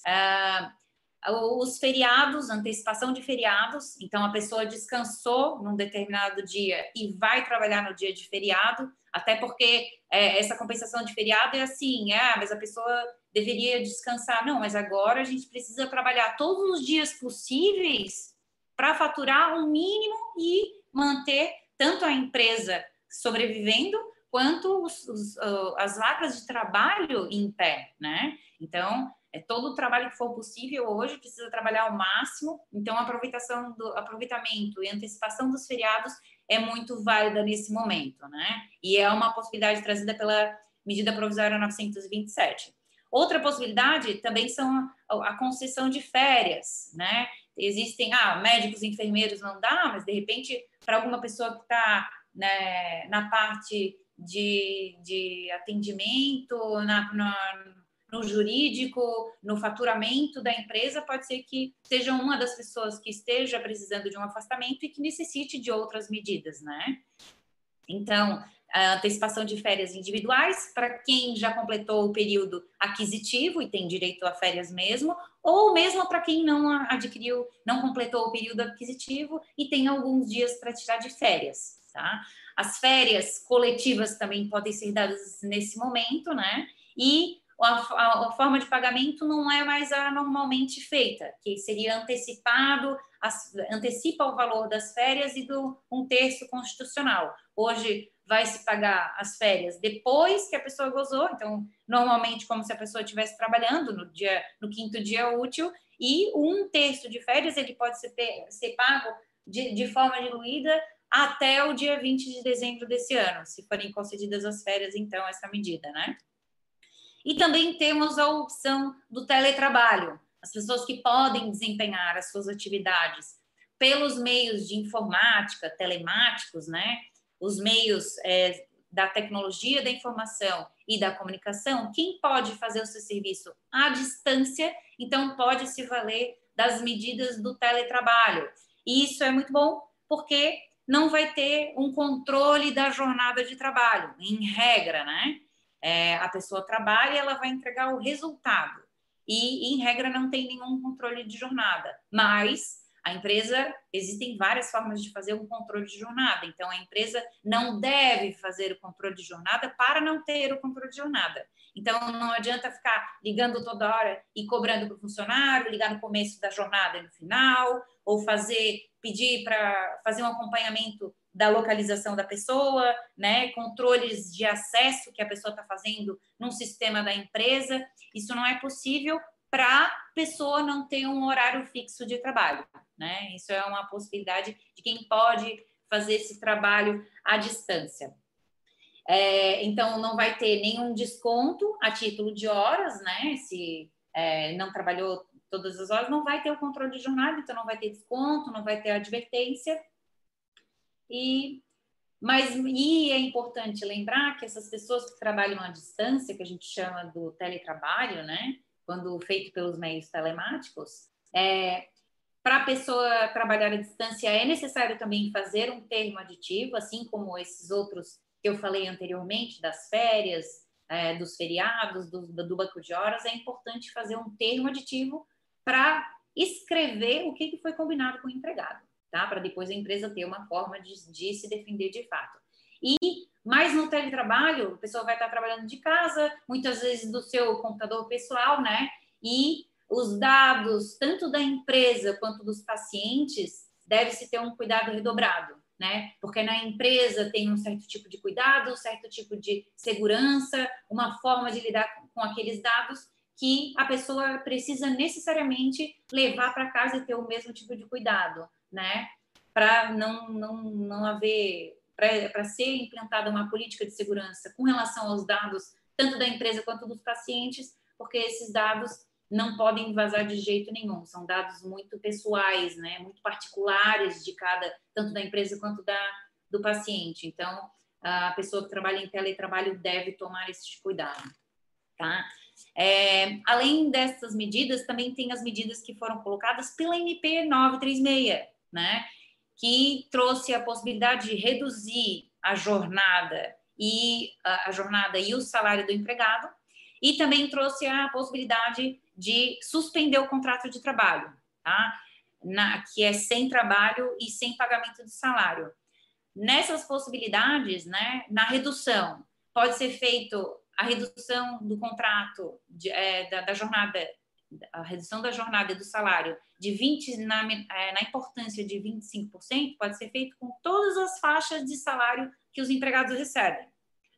[SPEAKER 5] Uh, os feriados, antecipação de feriados, então a pessoa descansou num determinado dia e vai trabalhar no dia de feriado, até porque é, essa compensação de feriado é assim, é, mas a pessoa deveria descansar. Não, mas agora a gente precisa trabalhar todos os dias possíveis para faturar o um mínimo e manter tanto a empresa sobrevivendo quanto os, os, as vagas de trabalho em pé, né? Então, é todo o trabalho que for possível hoje precisa trabalhar ao máximo. Então, aproveitação do aproveitamento e antecipação dos feriados é muito válida nesse momento, né? E é uma possibilidade trazida pela medida provisória 927. Outra possibilidade também são a concessão de férias, né? Existem, ah, médicos e enfermeiros não dá, mas de repente, para alguma pessoa que está né, na parte de, de atendimento, na, na no jurídico, no faturamento da empresa, pode ser que seja uma das pessoas que esteja precisando de um afastamento e que necessite de outras medidas, né? Então, a antecipação de férias individuais para quem já completou o período aquisitivo e tem direito a férias mesmo, ou mesmo para quem não adquiriu, não completou o período aquisitivo e tem alguns dias para tirar de férias, tá? As férias coletivas também podem ser dadas nesse momento, né? E a, a, forma de pagamento não é mais a normalmente feita, que seria antecipado, as, antecipa o valor das férias e do um terço constitucional. Hoje vai se pagar as férias depois que a pessoa gozou, então normalmente como se a pessoa estivesse trabalhando no dia no quinto dia útil e um terço de férias ele pode ser, ser pago de, de forma diluída até o dia 20 de dezembro desse ano, se forem concedidas as férias, então, essa medida, né? E também temos a opção do teletrabalho, as pessoas que podem desempenhar as suas atividades pelos meios de informática, telemáticos, né? Os meios é, da tecnologia da informação e da comunicação, quem pode fazer o seu serviço à distância, então pode se valer das medidas do teletrabalho. E isso é muito bom porque não vai ter um controle da jornada de trabalho, em regra, né? É, a pessoa trabalha e ela vai entregar o resultado. E, em regra, não tem nenhum controle de jornada. Mas a empresa, existem várias formas de fazer um controle de jornada. Então, a empresa não deve fazer o controle de jornada para não ter o controle de jornada. Então, não adianta ficar ligando toda hora e cobrando para o funcionário, ligar no começo da jornada e no final, ou fazer, pedir para fazer um acompanhamento da localização da pessoa, né, controles de acesso que a pessoa está fazendo num sistema da empresa. Isso não é possível para a pessoa não ter um horário fixo de trabalho, né? Isso é uma possibilidade de quem pode fazer esse trabalho à distância. É, então, não vai ter nenhum desconto a título de horas, né? Se é, não trabalhou todas as horas, não vai ter o controle de jornada, então não vai ter desconto, não vai ter advertência. E mas e é importante lembrar que essas pessoas que trabalham à distância, que a gente chama do teletrabalho, né, quando feito pelos meios telemáticos, é, para a pessoa trabalhar à distância é necessário também fazer um termo aditivo, assim como esses outros que eu falei anteriormente, das férias, é, dos feriados, do, do banco de horas, é importante fazer um termo aditivo para escrever o que, que foi combinado com o empregado, tá? Para depois a empresa ter uma forma de, de se defender de fato. E mas no teletrabalho, a pessoa vai estar trabalhando de casa, muitas vezes do seu computador pessoal, né? E os dados, tanto da empresa quanto dos pacientes, deve-se ter um cuidado redobrado, né? Porque na empresa tem um certo tipo de cuidado, um certo tipo de segurança, uma forma de lidar com aqueles dados que a pessoa precisa necessariamente levar para casa e ter o mesmo tipo de cuidado, né? Para não, não, não haver, para ser implantada uma política de segurança com relação aos dados, tanto da empresa quanto dos pacientes, porque esses dados não podem vazar de jeito nenhum. São dados muito pessoais, né? Muito particulares de cada, tanto da empresa quanto da do paciente. Então, a pessoa que trabalha em teletrabalho deve tomar esse cuidado, tá? É, além dessas medidas, também tem as medidas que foram colocadas pela MP 936, né? Que trouxe a possibilidade de reduzir a jornada e a, jornada e o salário do empregado, e também trouxe a possibilidade de suspender o contrato de trabalho, tá? Na, que é sem trabalho e sem pagamento de salário. Nessas possibilidades, né, na redução, pode ser feito a redução do contrato, de, é, da, da, jornada, a redução da jornada e do salário de 20, na, é, na importância de 25%, pode ser feito com todas as faixas de salário que os empregados recebem.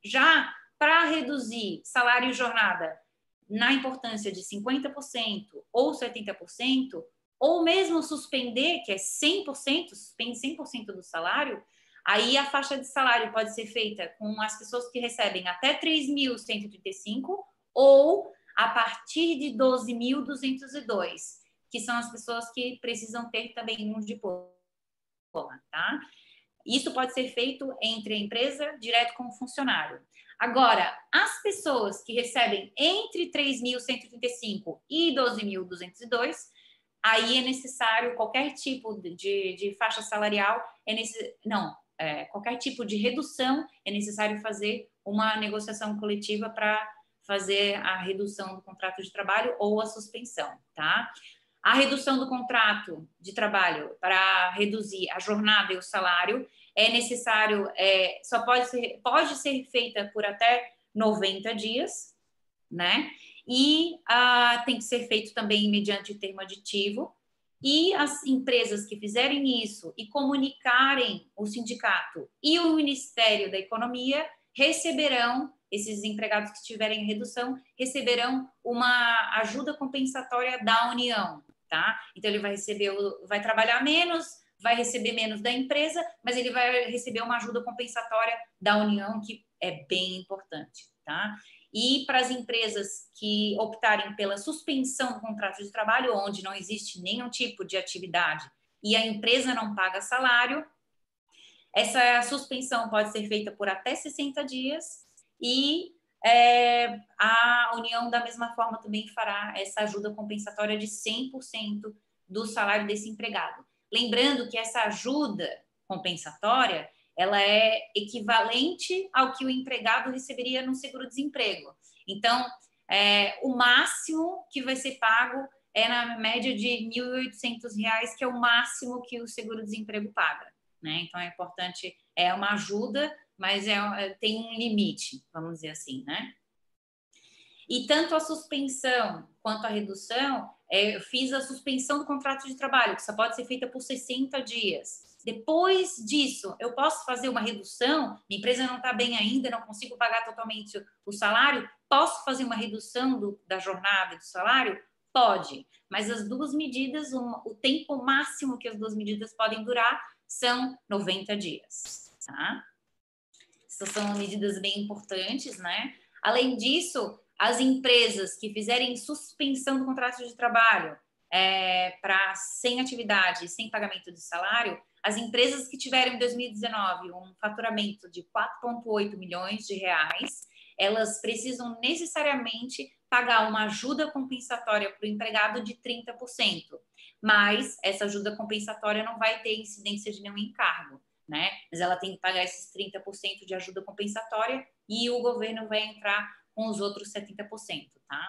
[SPEAKER 5] Já para reduzir salário e jornada na importância de 50% ou 70%, ou mesmo suspender, que é 100%, suspende 100% do salário, aí a faixa de salário pode ser feita com as pessoas que recebem até 3.135 ou a partir de 12.202, que são as pessoas que precisam ter também um diploma, tá? Isso pode ser feito entre a empresa direto com o funcionário. Agora, as pessoas que recebem entre 3.135 e 12.202, aí é necessário qualquer tipo de, de faixa salarial, é nesse, não, é, qualquer tipo de redução, é necessário fazer uma negociação coletiva para fazer a redução do contrato de trabalho ou a suspensão, tá? A redução do contrato de trabalho para reduzir a jornada e o salário é necessário, é, só pode ser, pode ser feita por até 90 dias, né? E ah, tem que ser feito também mediante termo aditivo. E as empresas que fizerem isso e comunicarem o sindicato e o Ministério da Economia receberão, esses empregados que tiverem redução, receberão uma ajuda compensatória da União, tá? Então ele vai receber, vai trabalhar menos, vai receber menos da empresa, mas ele vai receber uma ajuda compensatória da União, que é bem importante, tá? E para as empresas que optarem pela suspensão do contrato de trabalho, onde não existe nenhum tipo de atividade e a empresa não paga salário, essa suspensão pode ser feita por até 60 dias e é, a União, da mesma forma, também fará essa ajuda compensatória de 100% do salário desse empregado. Lembrando que essa ajuda compensatória ela é equivalente ao que o empregado receberia no seguro-desemprego. Então, é, o máximo que vai ser pago é na média de R$ 1.800, que é o máximo que o seguro-desemprego paga. Né? Então, é importante, é uma ajuda, mas é, é, tem um limite, vamos dizer assim, né? E tanto a suspensão quanto a redução, é, eu fiz a suspensão do contrato de trabalho, que só pode ser feita por 60 dias. Depois disso, eu posso fazer uma redução, minha empresa não está bem ainda, não consigo pagar totalmente o salário, posso fazer uma redução do, da jornada do salário? Pode, mas as duas medidas, um, o tempo máximo que as duas medidas podem durar são 90 dias, tá? Essas são medidas bem importantes, né? Além disso, as empresas que fizerem suspensão do contrato de trabalho, é, para sem atividade, sem pagamento de salário, as empresas que tiveram em 2019 um faturamento de 4,8 milhões de reais, elas precisam necessariamente pagar uma ajuda compensatória para o empregado de 30%. Mas essa ajuda compensatória não vai ter incidência de nenhum encargo, né? Mas ela tem que pagar esses 30% de ajuda compensatória e o governo vai entrar com os outros 70%, tá?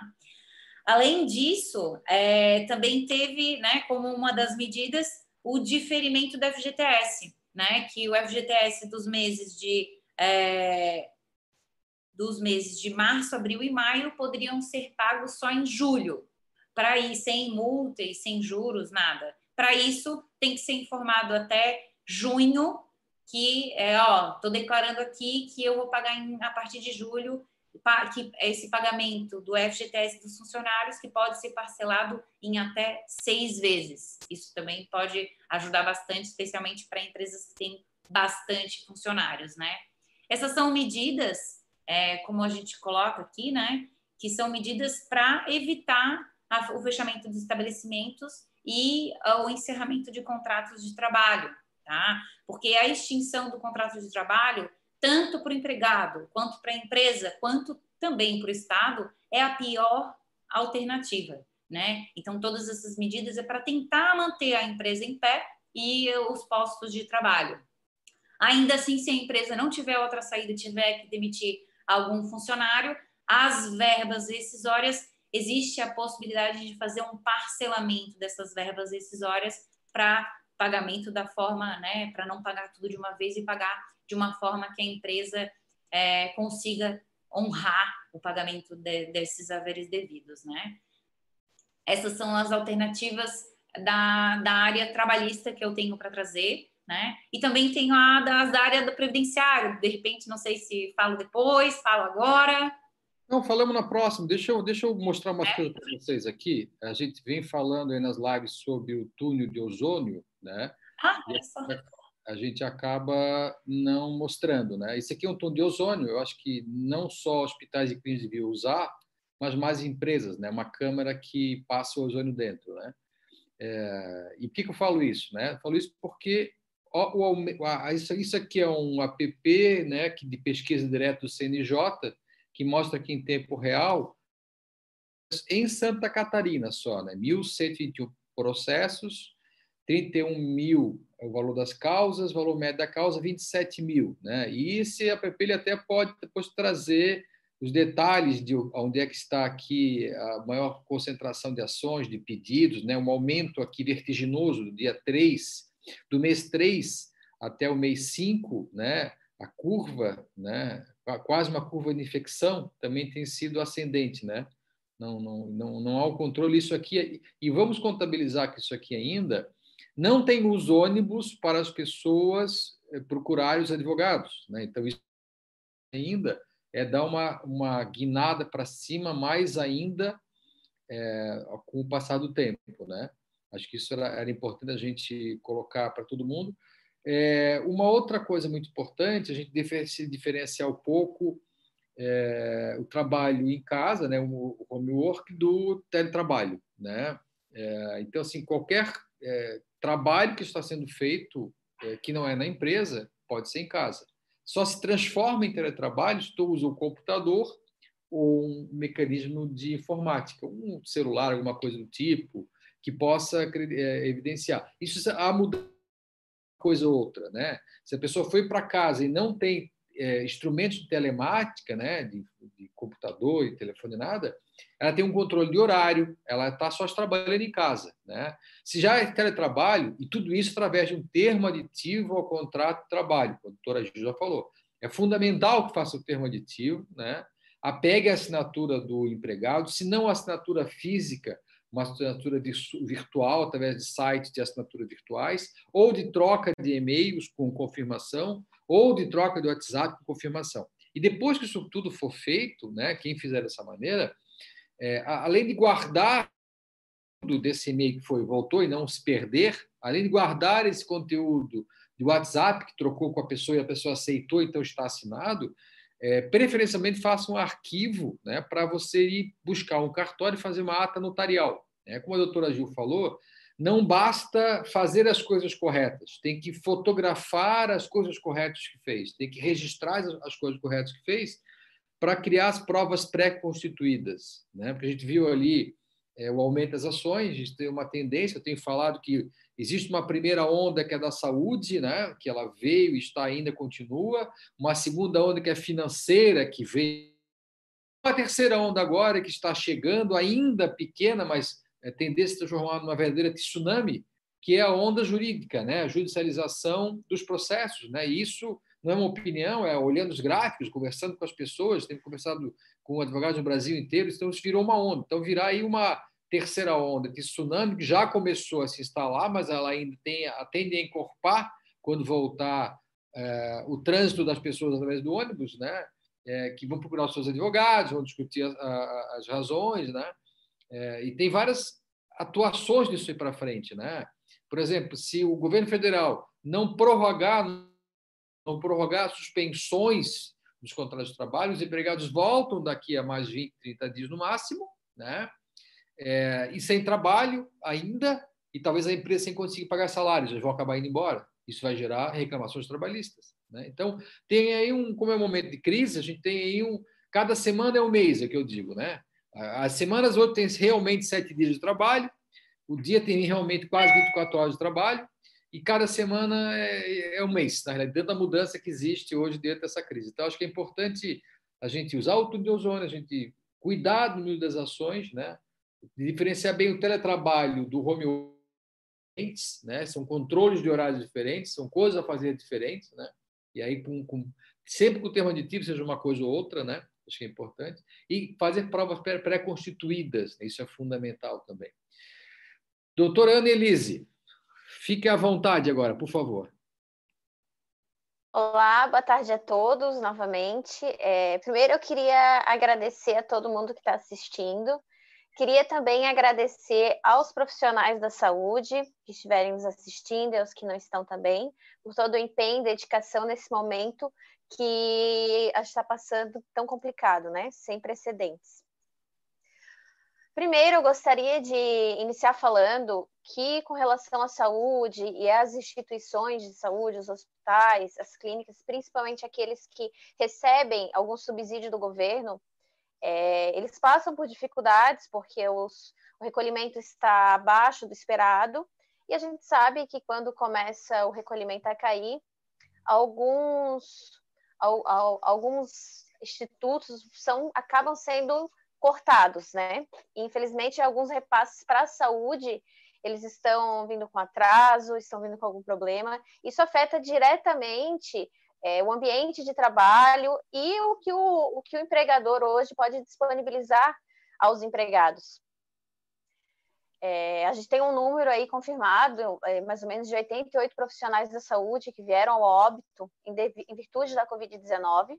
[SPEAKER 5] Além disso, é, também teve, né, como uma das medidas, o diferimento do FGTS, né, que o FGTS dos meses de é, dos meses de março, abril e maio poderiam ser pagos só em julho, para ir sem multa e sem juros, nada. Para isso, tem que ser informado até junho que, é, ó, estou declarando aqui que eu vou pagar em, a partir de julho que esse pagamento do FGTS dos funcionários que pode ser parcelado em até seis vezes. Isso também pode ajudar bastante, especialmente para empresas que têm bastante funcionários, né? Essas são medidas, é, como a gente coloca aqui, né? Que são medidas para evitar a, o fechamento dos estabelecimentos e o encerramento de contratos de trabalho, tá? Porque a extinção do contrato de trabalho tanto para o empregado, quanto para a empresa, quanto também para o Estado, é a pior alternativa. Né? Então, todas essas medidas é para tentar manter a empresa em pé e os postos de trabalho. Ainda assim, se a empresa não tiver outra saída, tiver que demitir algum funcionário, as verbas rescisórias, existe a possibilidade de fazer um parcelamento dessas verbas rescisórias para pagamento da forma, né, para não pagar tudo de uma vez e pagar de uma forma que a empresa é, consiga honrar o pagamento de, desses haveres devidos, né? Essas são as alternativas da, da área trabalhista que eu tenho para trazer, né? E também tenho a das, da área do previdenciário. De repente, não sei se falo depois, falo agora.
[SPEAKER 2] Não, falamos na próxima. Deixa eu, deixa eu mostrar uma é. coisa para vocês aqui. A gente vem falando aí nas lives sobre o túnel de ozônio, né?
[SPEAKER 5] Ah, só
[SPEAKER 2] a gente acaba não mostrando. Né? Isso aqui é um tom de ozônio, eu acho que não só hospitais e clínicas deviam usar, mas mais empresas, né? uma câmara que passa o ozônio dentro. Né? É, e por que, que eu falo isso? Né? Eu falo isso porque o, o, a, isso, isso aqui é um app né, que de pesquisa direta do CNJ, que mostra aqui em tempo real, em Santa Catarina só, né? 1.121 processos, 31 mil é o valor das causas, valor médio da causa 27 mil. Né? E esse app ele até pode depois trazer os detalhes de onde é que está aqui a maior concentração de ações, de pedidos, né? um aumento aqui vertiginoso do dia 3, do mês 3 até o mês 5, né? a curva, né? quase uma curva de infecção, também tem sido ascendente. Né? Não, não, não, não há o controle isso aqui. E vamos contabilizar que isso aqui ainda não tem os ônibus para as pessoas eh, procurarem os advogados. Né? Então, isso ainda é dar uma, uma guinada para cima mais ainda é, com o passar do tempo. Né? Acho que isso era, era importante a gente colocar para todo mundo. É, uma outra coisa muito importante, a gente deve se diferenciar um pouco é, o trabalho em casa, né, o homework, do teletrabalho. Né? É, então, assim, qualquer é, trabalho que está sendo feito, é, que não é na empresa, pode ser em casa. Só se transforma em teletrabalho se tu usa o computador ou um mecanismo de informática, um celular, alguma coisa do tipo, que possa é, evidenciar. Isso há mudança coisa ou outra, né? Se a pessoa foi para casa e não tem é, instrumentos de telemática, né, de, de, computador e telefone nada, ela tem um controle de horário, ela está só trabalhando em casa, né? Se já é teletrabalho e tudo isso através de um termo aditivo ao contrato de trabalho, a doutora Gil já falou, é fundamental que faça o termo aditivo, né? Apegue a assinatura do empregado, se não a assinatura física, uma assinatura virtual através de sites de assinatura virtuais ou de troca de e-mails com confirmação ou de troca de WhatsApp com confirmação. E depois que isso tudo for feito, né, quem fizer dessa maneira, é, além de guardar desse e-mail que foi voltou e não se perder, além de guardar esse conteúdo de WhatsApp que trocou com a pessoa e a pessoa aceitou, então está assinado, é, preferencialmente faça um arquivo né, para você ir buscar um cartório e fazer uma ata notarial. É, como a doutora Gil falou, não basta fazer as coisas corretas, tem que fotografar as coisas corretas que fez, tem que registrar as coisas corretas que fez para criar as provas pré-constituídas. Né? Porque a gente viu ali é, o aumento das ações, a gente tem uma tendência, eu tenho falado que existe uma primeira onda que é da saúde, né? que ela veio, está ainda, continua, uma segunda onda que é financeira, que veio, uma terceira onda agora que está chegando, ainda pequena, mas é, tendência a transformar numa verdadeira tsunami, que é a onda jurídica, né? a judicialização dos processos. Né? E isso não é uma opinião, é olhando os gráficos, conversando com as pessoas, tenho conversado com advogados no Brasil inteiro, então isso virou uma onda. Então virá aí uma terceira onda de tsunami que já começou a se instalar, mas ela ainda tem, tende a encorpar quando voltar é, o trânsito das pessoas através do ônibus, né? É, que vão procurar os seus advogados, vão discutir a, a, as razões, né? É, e tem várias atuações disso aí para frente, né? Por exemplo, se o governo federal não prorrogar não prorrogar suspensões dos contratos de trabalho, os empregados voltam daqui a mais 20, 30 dias no máximo, né? É, e sem trabalho ainda, e talvez a empresa sem conseguir pagar salários, eles vão acabar indo embora. Isso vai gerar reclamações trabalhistas. Né? Então, tem aí um, como é um momento de crise, a gente tem aí um. Cada semana é um mês, é que eu digo, né? As semanas hoje tem realmente sete dias de trabalho, o dia tem realmente quase 24 horas de trabalho, e cada semana é, é um mês, na realidade, dentro da mudança que existe hoje dentro dessa crise. Então, acho que é importante a gente usar o túnel de ozônio, a gente cuidar do número das ações, né? diferenciar bem o teletrabalho do home office, né? são controles de horários diferentes, são coisas a fazer diferentes, né? e aí com, com, sempre com o termo aditivo, seja uma coisa ou outra, né? Acho que é importante, e fazer provas pré-constituídas, isso é fundamental também. Doutora Ana Elise, Fique à vontade agora, por favor.
[SPEAKER 6] Olá, boa tarde a todos novamente. É, primeiro, eu queria agradecer a todo mundo que está assistindo. Queria também agradecer aos profissionais da saúde que estiverem nos assistindo e aos que não estão também, por todo o empenho e dedicação nesse momento que a gente está passando tão complicado, né? Sem precedentes. Primeiro, eu gostaria de iniciar falando que, com relação à saúde e às instituições de saúde, os hospitais, as clínicas, principalmente aqueles que recebem algum subsídio do governo, é, eles passam por dificuldades porque os, o recolhimento está abaixo do esperado, e a gente sabe que quando começa o recolhimento a cair, alguns, alguns institutos são, acabam sendo cortados, né? infelizmente, alguns repasses para a saúde eles estão vindo com atraso, estão vindo com algum problema. Isso afeta diretamente é, o ambiente de trabalho e o que o, o que o empregador hoje pode disponibilizar aos empregados. É, a gente tem um número aí confirmado, é, mais ou menos de 88 profissionais da saúde que vieram ao óbito em, em virtude da Covid-19.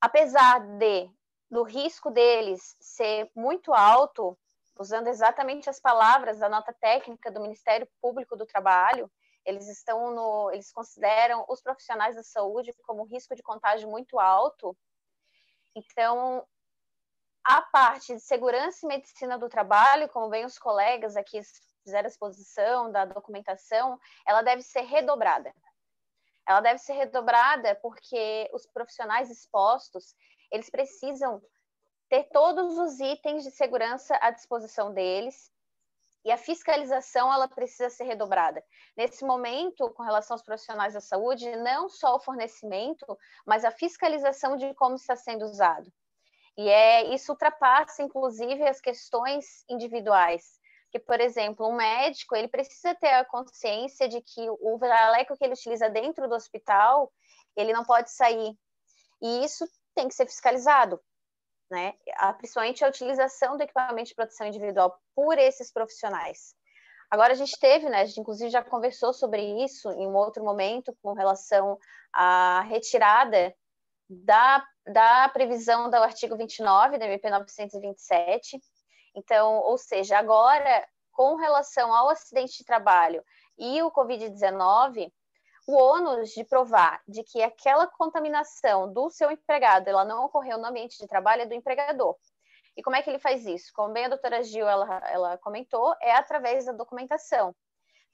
[SPEAKER 6] Apesar de do risco deles ser muito alto, usando exatamente as palavras da nota técnica do Ministério Público do Trabalho, eles estão no, eles consideram os profissionais da saúde como risco de contágio muito alto. Então, a parte de segurança e medicina do trabalho, como bem os colegas aqui fizeram a exposição da documentação, ela deve ser redobrada. Ela deve ser redobrada porque os profissionais expostos, eles precisam ter todos os itens de segurança à disposição deles e a fiscalização ela precisa ser redobrada. Nesse momento, com relação aos profissionais da saúde, não só o fornecimento, mas a fiscalização de como está sendo usado. E é isso ultrapassa inclusive as questões individuais. Que, por exemplo, um médico, ele precisa ter a consciência de que o jaleco que ele utiliza dentro do hospital, ele não pode sair. E isso tem que ser fiscalizado, né? principalmente a utilização do equipamento de proteção individual por esses profissionais. Agora a gente teve, né, a gente inclusive já conversou sobre isso em um outro momento com relação à retirada da, da previsão do artigo 29 da MP 927. Então, ou seja, agora com relação ao acidente de trabalho e o COVID-19, o ônus de provar de que aquela contaminação do seu empregado ela não ocorreu no ambiente de trabalho é do empregador. E como é que ele faz isso? Como bem a doutora Gil ela, ela comentou, é através da documentação.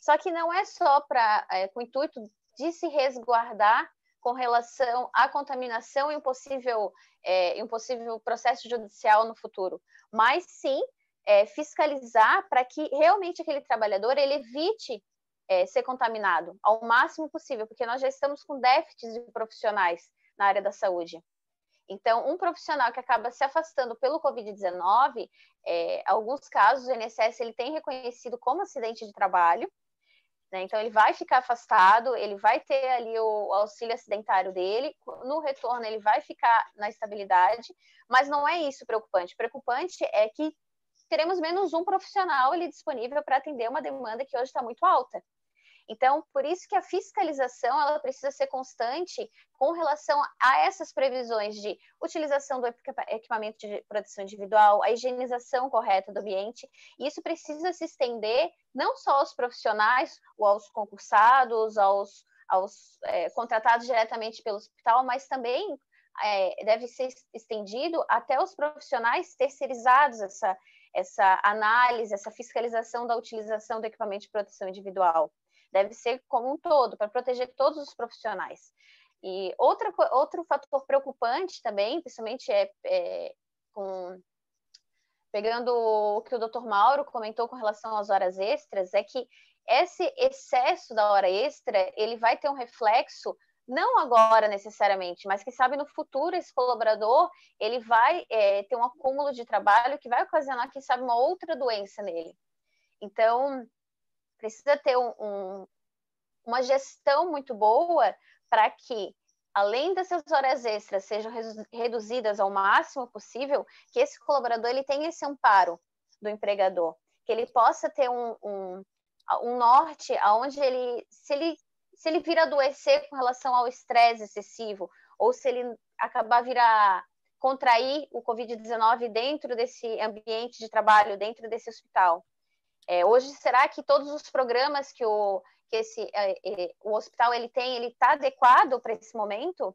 [SPEAKER 6] Só que não é só para é, com o intuito de se resguardar com relação à contaminação e um possível, é, um possível processo judicial no futuro, mas sim é, fiscalizar para que realmente aquele trabalhador ele evite é, ser contaminado ao máximo possível, porque nós já estamos com déficits de profissionais na área da saúde. Então, um profissional que acaba se afastando pelo Covid-19, é, alguns casos o INSS ele tem reconhecido como acidente de trabalho, né? Então, ele vai ficar afastado, ele vai ter ali o auxílio acidentário dele, no retorno, ele vai ficar na estabilidade, mas não é isso preocupante. Preocupante é que teremos menos um profissional ali disponível para atender uma demanda que hoje está muito alta. Então, por isso que a fiscalização ela precisa ser constante com relação a essas previsões de utilização do equipamento de proteção individual, a higienização correta do ambiente. E isso precisa se estender não só aos profissionais, ou aos concursados, aos, aos é, contratados diretamente pelo hospital, mas também é, deve ser estendido até os profissionais terceirizados essa, essa análise, essa fiscalização da utilização do equipamento de proteção individual deve ser como um todo, para proteger todos os profissionais. E outra, outro fator preocupante também, principalmente é, é com, pegando o que o Dr. Mauro comentou com relação às horas extras, é que esse excesso da hora extra, ele vai ter um reflexo não agora necessariamente, mas que sabe no futuro esse colaborador ele vai é, ter um acúmulo de trabalho que vai ocasionar, quem sabe, uma outra doença nele. Então, precisa ter um, um, uma gestão muito boa para que, além dessas horas extras sejam reduzidas ao máximo possível, que esse colaborador ele tenha esse amparo do empregador, que ele possa ter um, um, um norte aonde ele, se ele se ele vir adoecer com relação ao estresse excessivo, ou se ele acabar vir a contrair o Covid-19 dentro desse ambiente de trabalho, dentro desse hospital. É, hoje, será que todos os programas que o, que esse, é, é, o hospital ele tem, ele está adequado para esse momento?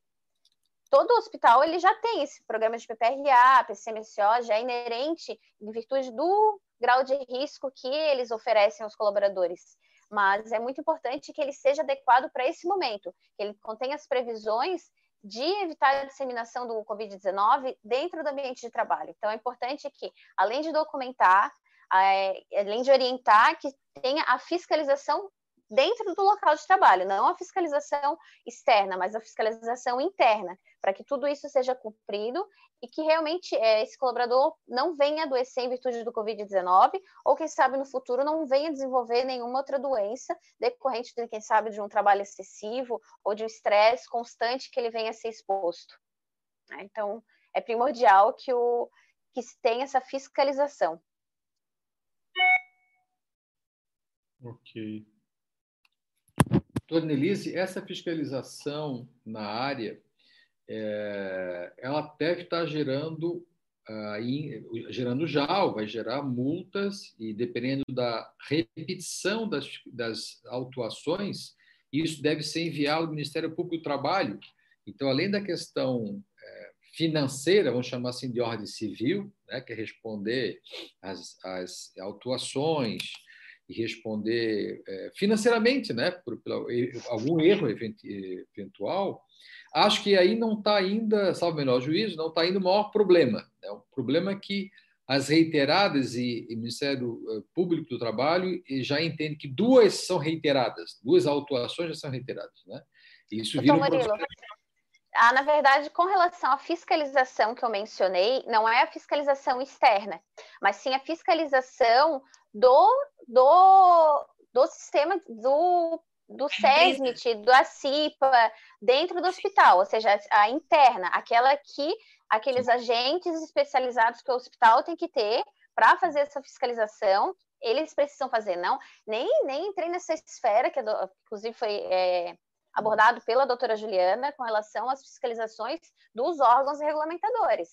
[SPEAKER 6] Todo hospital ele já tem esse programa de PPRA, PCMSO, já é inerente em virtude do grau de risco que eles oferecem aos colaboradores. Mas é muito importante que ele seja adequado para esse momento, que ele contenha as previsões de evitar a disseminação do Covid-19 dentro do ambiente de trabalho. Então, é importante que, além de documentar, além de orientar, que tenha a fiscalização dentro do local de trabalho, não a fiscalização externa, mas a fiscalização interna, para que tudo isso seja cumprido e que realmente é, esse colaborador não venha adoecer em virtude do Covid-19, ou quem sabe no futuro não venha desenvolver nenhuma outra doença decorrente de, quem sabe, de um trabalho excessivo ou de um estresse constante que ele venha a ser exposto. Então, é primordial que, o, que se tenha essa fiscalização.
[SPEAKER 2] Ok. Doutora Nelise, essa fiscalização na área, é, ela deve estar gerando, aí, gerando já, ou vai gerar multas, e dependendo da repetição das, das autuações, isso deve ser enviado ao Ministério Público do Trabalho. Então, além da questão é, financeira, vamos chamar assim de ordem civil, né, que é responder às, às autuações, e responder é, financeiramente, né, por, por, algum erro eventual, acho que aí não está ainda, salvo o menor juízo, não está ainda o maior problema. Né? O problema é que as reiteradas e, o Ministério é, Público do Trabalho já entende que duas são reiteradas, duas autuações já são reiteradas, né? E isso vira um processo...
[SPEAKER 6] Ah, na verdade, com relação à fiscalização que eu mencionei, não é a fiscalização externa, mas sim a fiscalização do, do, do sistema do, do SESMIT, do ACIPA, dentro do hospital, ou seja, a interna, aquela que aqueles agentes especializados que o hospital tem que ter para fazer essa fiscalização, eles precisam fazer, não, nem, nem entrei nessa esfera, que inclusive foi é, abordado pela doutora Juliana, com relação às fiscalizações dos órgãos regulamentadores.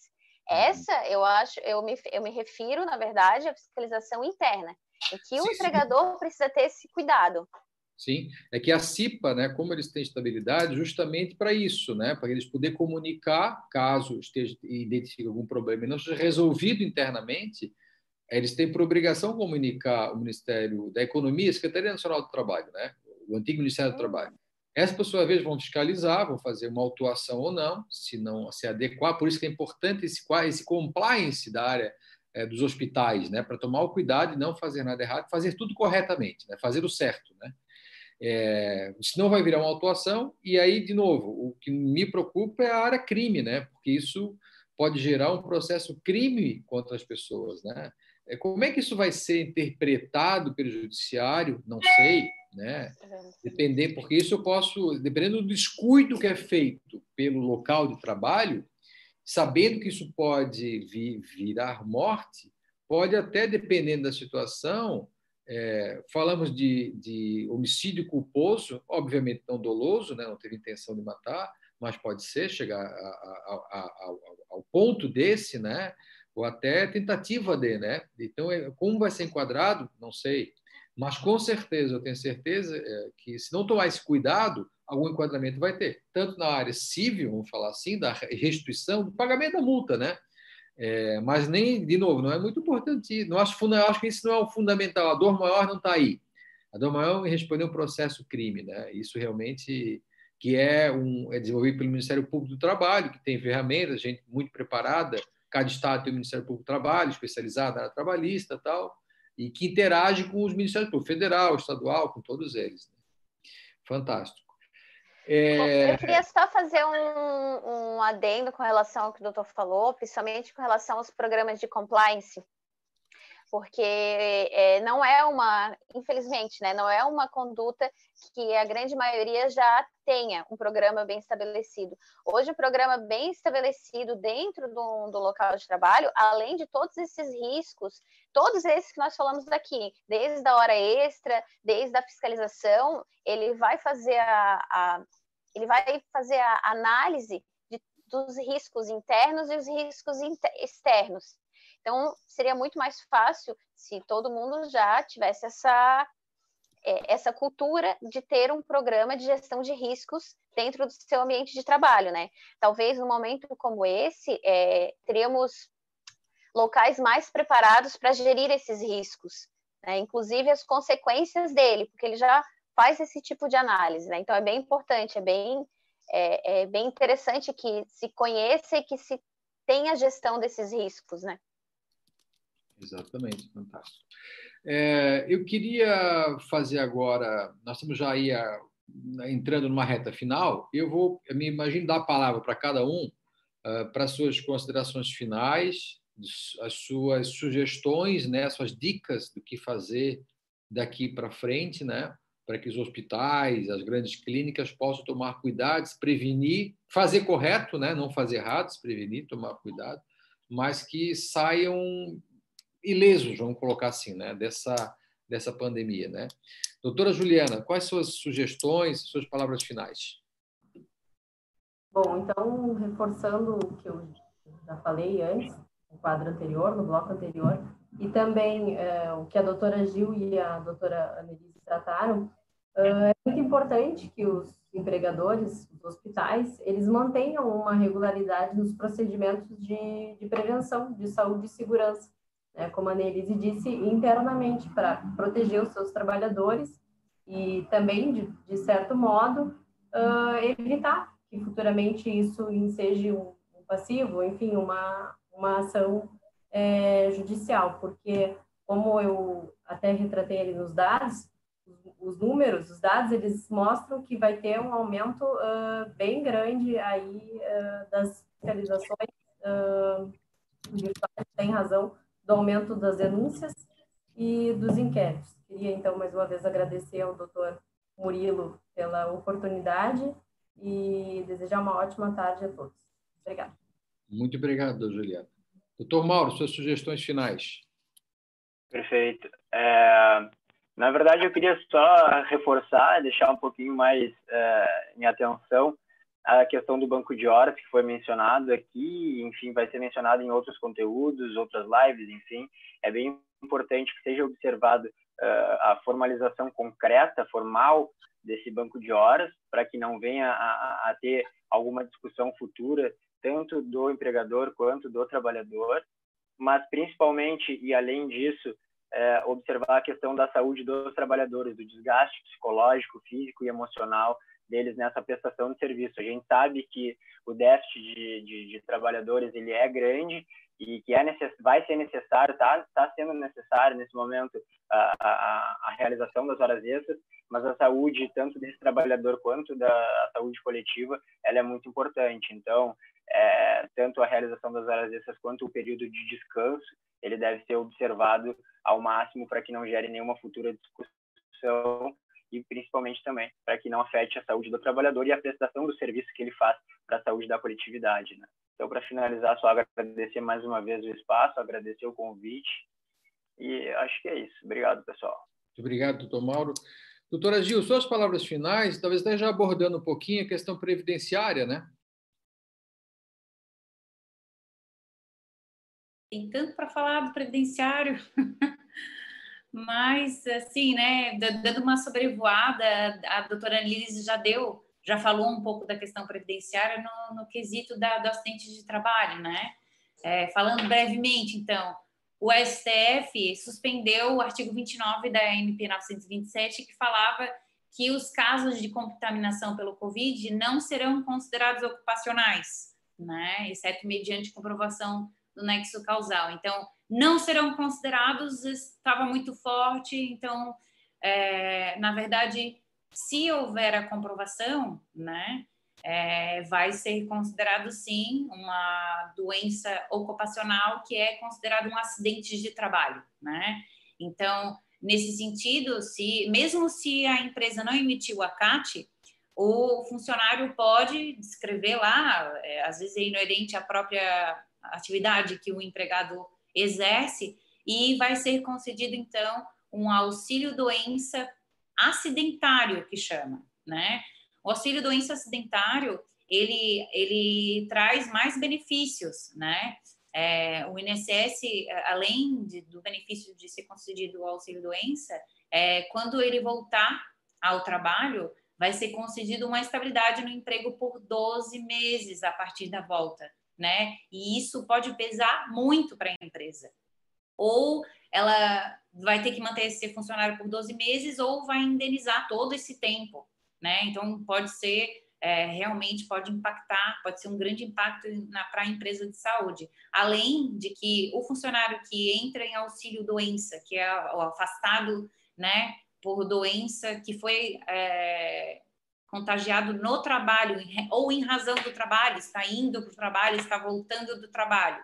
[SPEAKER 6] Uhum. Essa, eu acho, eu me, eu me refiro, na verdade, à fiscalização interna, em que sim, o empregador sim. precisa ter esse cuidado.
[SPEAKER 2] Sim, é que a CIPA, né, como eles têm estabilidade, justamente para isso, né, para eles poder comunicar caso esteja identifique algum problema e não seja resolvido internamente, eles têm por obrigação comunicar o Ministério da Economia, a Secretaria Nacional do Trabalho, né, o antigo Ministério do Trabalho. Essas, por sua vez, vão fiscalizar, vão fazer uma autuação ou não, se não se adequar. Por isso que é importante esse, esse compliance da área é, dos hospitais, né, para tomar o cuidado e não fazer nada errado, fazer tudo corretamente, né, fazer o certo, né. É, senão vai virar uma autuação e aí, de novo, o que me preocupa é a área crime, né? Porque isso pode gerar um processo crime contra as pessoas, né? É, como é que isso vai ser interpretado pelo judiciário? Não sei, né? Depender, porque isso eu posso, dependendo do descuido que é feito pelo local de trabalho, sabendo que isso pode vir, virar morte, pode até, dependendo da situação, é, falamos de, de, homicídio culposo, obviamente não doloso, né? não teve intenção de matar, mas pode ser chegar a, a, a, ao ponto desse, né? ou até tentativa de. Né? Então, é, como vai ser enquadrado, não sei. Mas com certeza, eu tenho certeza é, que se não tomar esse cuidado, algum enquadramento vai ter. Tanto na área civil, vamos falar assim, da restituição, do pagamento da multa, né? É, mas nem, de novo, não é muito importante. Não acho, acho que isso não é o fundamental. A dor maior não está aí. A dor maior é responder um processo crime, né? Isso realmente que é um é desenvolvido pelo Ministério Público do Trabalho, que tem ferramentas, gente muito preparada. Cada estado tem o Ministério Público do Trabalho, especializado na área trabalhista, tal, e que interage com os Ministérios Públicos, federal, estadual, com todos eles. Né? Fantástico.
[SPEAKER 6] É... Eu queria só fazer um, um adendo com relação ao que o doutor falou, principalmente com relação aos programas de compliance, porque é, não é uma, infelizmente, né, não é uma conduta que a grande maioria já tenha um programa bem estabelecido. Hoje, o um programa bem estabelecido dentro do, do local de trabalho, além de todos esses riscos, todos esses que nós falamos aqui, desde a hora extra, desde a fiscalização, ele vai fazer a, a ele vai fazer a análise dos riscos internos e os riscos externos. Então, seria muito mais fácil se todo mundo já tivesse essa, é, essa cultura de ter um programa de gestão de riscos dentro do seu ambiente de trabalho, né? Talvez num momento como esse, é, teríamos locais mais preparados para gerir esses riscos, né? inclusive as consequências dele, porque ele já faz esse tipo de análise, né? Então é bem importante, é bem, é, é bem interessante que se conheça e que se tenha gestão desses riscos, né?
[SPEAKER 2] Exatamente, fantástico. É, eu queria fazer agora, nós estamos já aí a, entrando numa reta final, eu vou, eu me imagino dar a palavra para cada um, uh, para suas considerações finais, as suas sugestões, né, suas dicas do que fazer daqui para frente, né? para que os hospitais, as grandes clínicas possam tomar cuidados, prevenir, fazer correto, né? não fazer errado, prevenir, tomar cuidado, mas que saiam ilesos, vamos colocar assim, né? dessa, dessa pandemia. Né? Doutora Juliana, quais suas sugestões, suas palavras finais?
[SPEAKER 3] Bom, então, reforçando o que eu já falei antes, no quadro anterior, no bloco anterior, e também é, o que a doutora Gil e a doutora Annelise trataram, é muito importante que os empregadores, os hospitais, eles mantenham uma regularidade nos procedimentos de, de prevenção de saúde e segurança, né? como a Nelise disse, internamente, para proteger os seus trabalhadores e também, de, de certo modo, uh, evitar que futuramente isso seja um, um passivo, enfim, uma, uma ação é, judicial, porque, como eu até retratei ali nos dados, os números, os dados, eles mostram que vai ter um aumento uh, bem grande aí uh, das fiscalizações uh, tem razão, do aumento das denúncias e dos inquéritos. Queria, então, mais uma vez agradecer ao doutor Murilo pela oportunidade e desejar uma ótima tarde a todos. Obrigada.
[SPEAKER 2] Muito obrigado, Juliana. Doutor Mauro, suas sugestões finais.
[SPEAKER 4] Perfeito. É, na verdade, eu queria só reforçar, deixar um pouquinho mais é, em atenção a questão do banco de horas, que foi mencionado aqui, enfim, vai ser mencionado em outros conteúdos, outras lives, enfim, é bem importante que seja observado uh, a formalização concreta, formal, desse banco de horas, para que não venha a, a, ter alguma discussão futura, tanto do empregador quanto do trabalhador, mas principalmente, e além disso, é, observar a questão da saúde dos trabalhadores, do desgaste psicológico, físico e emocional deles nessa prestação de serviço. A gente sabe que o déficit de, de, de trabalhadores ele é grande e que é necess, vai ser necessário, está tá sendo necessário nesse momento a, a, a, realização das horas extras, mas a saúde tanto desse trabalhador quanto da saúde coletiva ela é muito importante. Então, é, tanto a realização das horas extras quanto o período de descanso ele deve ser observado ao máximo para que não gere nenhuma futura discussão e principalmente também para que não afete a saúde do trabalhador e a prestação do serviço que ele faz para a saúde da coletividade. Né? Então, para finalizar, só agradecer mais uma vez o espaço, agradecer o convite e acho que é isso. Obrigado, pessoal.
[SPEAKER 2] Muito obrigado, doutor Mauro. Doutora Gil, suas palavras finais, talvez até já abordando um pouquinho a questão previdenciária, né?
[SPEAKER 5] Tem tanto para falar do previdenciário. Mas, assim, né, dando uma sobrevoada, a doutora Liz já deu, já falou um pouco da questão previdenciária no, no quesito da, do acidente de trabalho, né? É, falando brevemente, então, o STF suspendeu o artigo 29 da MP 927, que falava que os casos de contaminação pelo Covid não serão considerados ocupacionais, né? exceto mediante comprovação do nexo causal. Então, não serão considerados, estava muito forte, então, é, na verdade, se houver a comprovação, né, é, vai ser considerado sim uma doença ocupacional que é considerado um acidente de trabalho, né? Então, nesse sentido, se mesmo se a empresa não emitiu a CAT, o funcionário pode descrever lá, é, às vezes é inerente à própria atividade que o empregado exerce e vai ser concedido então um auxílio doença acidentário que chama, né? O auxílio doença acidentário ele ele traz mais benefícios, né? É, o INSS, além de, do benefício de ser concedido o auxílio doença, é, quando ele voltar ao trabalho, vai ser concedido uma estabilidade no emprego por 12 meses a partir da volta né? E isso pode pesar muito para a empresa. Ou ela vai ter que manter esse funcionário por 12 meses ou vai indenizar todo esse tempo, né? Então pode ser é, realmente pode impactar, pode ser um grande impacto para a empresa de saúde. Além de que o funcionário que entra em auxílio doença, que é o afastado, né, por doença que foi é, contagiado no trabalho ou em razão do trabalho, está indo para o trabalho, está voltando do trabalho.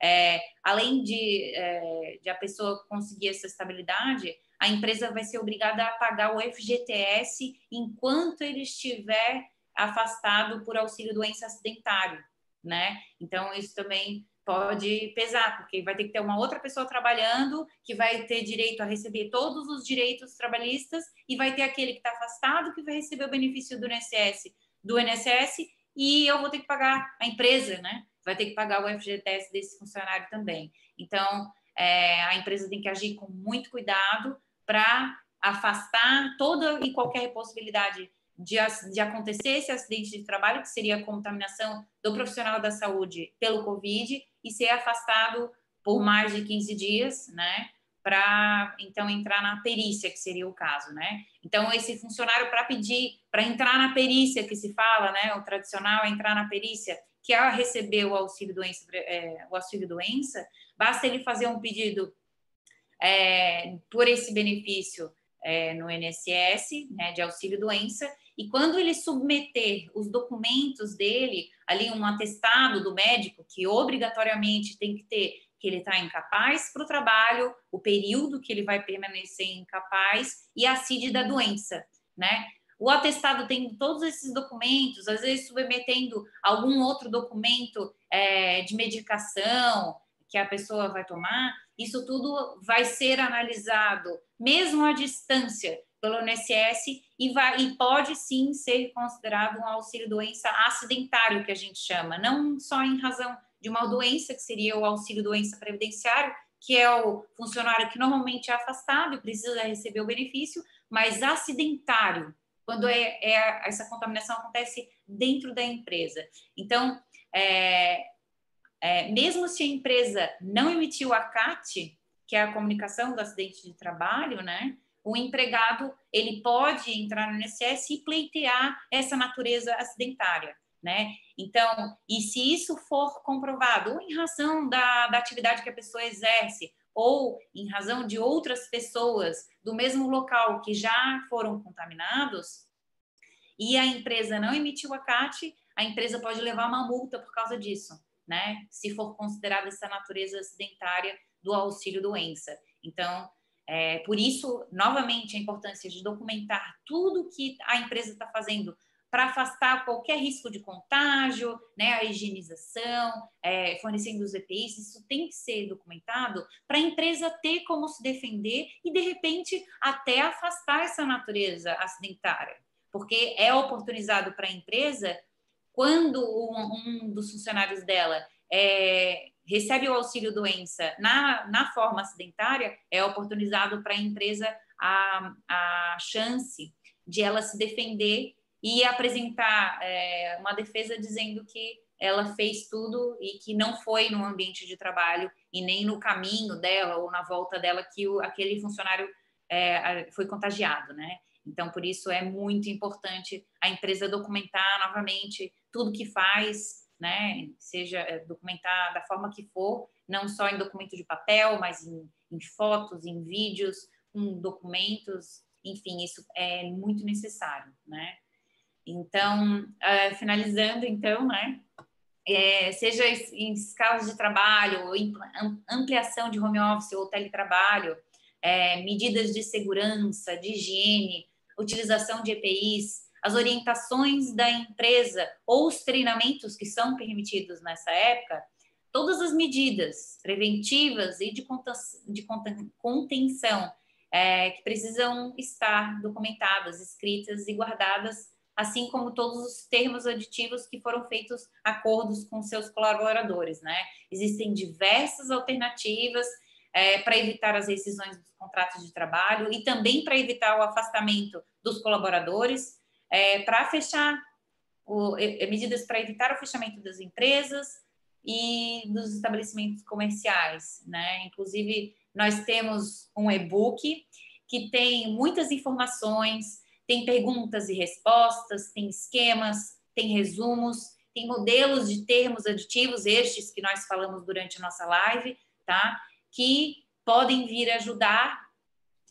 [SPEAKER 5] É, além de, é, de, a pessoa conseguir essa estabilidade, a empresa vai ser obrigada a pagar o FGTS enquanto ele estiver afastado por auxílio doença acidentário, né? Então, isso também pode pesar, porque vai ter que ter uma outra pessoa trabalhando que vai ter direito a receber todos os direitos trabalhistas e vai ter aquele que está afastado que vai receber o benefício do INSS, do INSS e eu vou ter que pagar a empresa, né? Vai ter que pagar o FGTS desse funcionário também. Então, é, a empresa tem que agir com muito cuidado para afastar toda e qualquer possibilidade de, de acontecer esse acidente de trabalho, que seria a contaminação do profissional da saúde pelo Covid, e ser afastado por mais de 15 dias, né? Para então entrar na perícia, que seria o caso, né? Então, esse funcionário, para pedir, para entrar na perícia que se fala, né? O tradicional é entrar na perícia, que é receber o auxílio doença, é, o auxílio doença, basta ele fazer um pedido é, por esse benefício é, no INSS, né, de auxílio doença, e quando ele submeter os documentos dele, ali um atestado do médico, que obrigatoriamente tem que ter que ele está incapaz para o trabalho, o período que ele vai permanecer incapaz e a CID da doença, né? O atestado tem todos esses documentos, às vezes submetendo algum outro documento é, de medicação que a pessoa vai tomar, isso tudo vai ser analisado, mesmo à distância, pelo INSS e, vai, e pode sim ser considerado um auxílio doença acidentário, que a gente chama, não só em razão de uma doença, que seria o auxílio doença previdenciário, que é o funcionário que normalmente é afastado e precisa receber o benefício, mas acidentário, quando é, é essa contaminação acontece dentro da empresa. Então, é, é, mesmo se a empresa não emitiu a CAT, que é a comunicação do acidente de trabalho, né? O empregado ele pode entrar no INSS e pleitear essa natureza acidentária, né? Então, e se isso for comprovado, ou em razão da, da atividade que a pessoa exerce, ou em razão de outras pessoas do mesmo local que já foram contaminados, e a empresa não emitiu a CAT, a empresa pode levar uma multa por causa disso, né? Se for considerada essa natureza acidentária do auxílio doença. Então, é, por isso, novamente, a importância de documentar tudo que a empresa está fazendo para afastar qualquer risco de contágio, né, a higienização, é, fornecendo os EPIs, isso tem que ser documentado para a empresa ter como se defender e, de repente, até afastar essa natureza acidentária, porque é oportunizado para a empresa quando um, um, dos funcionários dela é, recebe o auxílio doença na, na forma acidentária, é oportunizado para a empresa a, a chance de ela se defender e apresentar é, uma defesa dizendo que ela fez tudo e que não foi no ambiente de trabalho e nem no caminho dela ou na volta dela que o, aquele funcionário é, foi contagiado, né? Então, por isso é muito importante a empresa documentar novamente tudo que faz, né? Seja é, documentar da forma que for, não só em documento de papel, mas em, em fotos, em vídeos, em documentos, enfim, isso é muito necessário, né? Então, uh, finalizando, então, né? É, seja em escalas de trabalho, ampliação de home office ou teletrabalho, é, medidas de segurança, de higiene, utilização de EPIs, as orientações da empresa ou os treinamentos que são permitidos nessa época, todas as medidas preventivas e de, contenção é, que precisam estar documentadas, escritas e guardadas assim como todos os termos aditivos que foram feitos acordos com seus colaboradores, né? Existem diversas alternativas é, para evitar as rescisões dos contratos de trabalho e também para evitar o afastamento dos colaboradores, é, para fechar o, medidas para evitar o fechamento das empresas e dos estabelecimentos comerciais, né? Inclusive nós temos um e-book que tem muitas informações tem perguntas e respostas, tem esquemas, tem resumos, tem modelos de termos aditivos, estes que nós falamos durante a nossa live, tá? Que podem vir ajudar.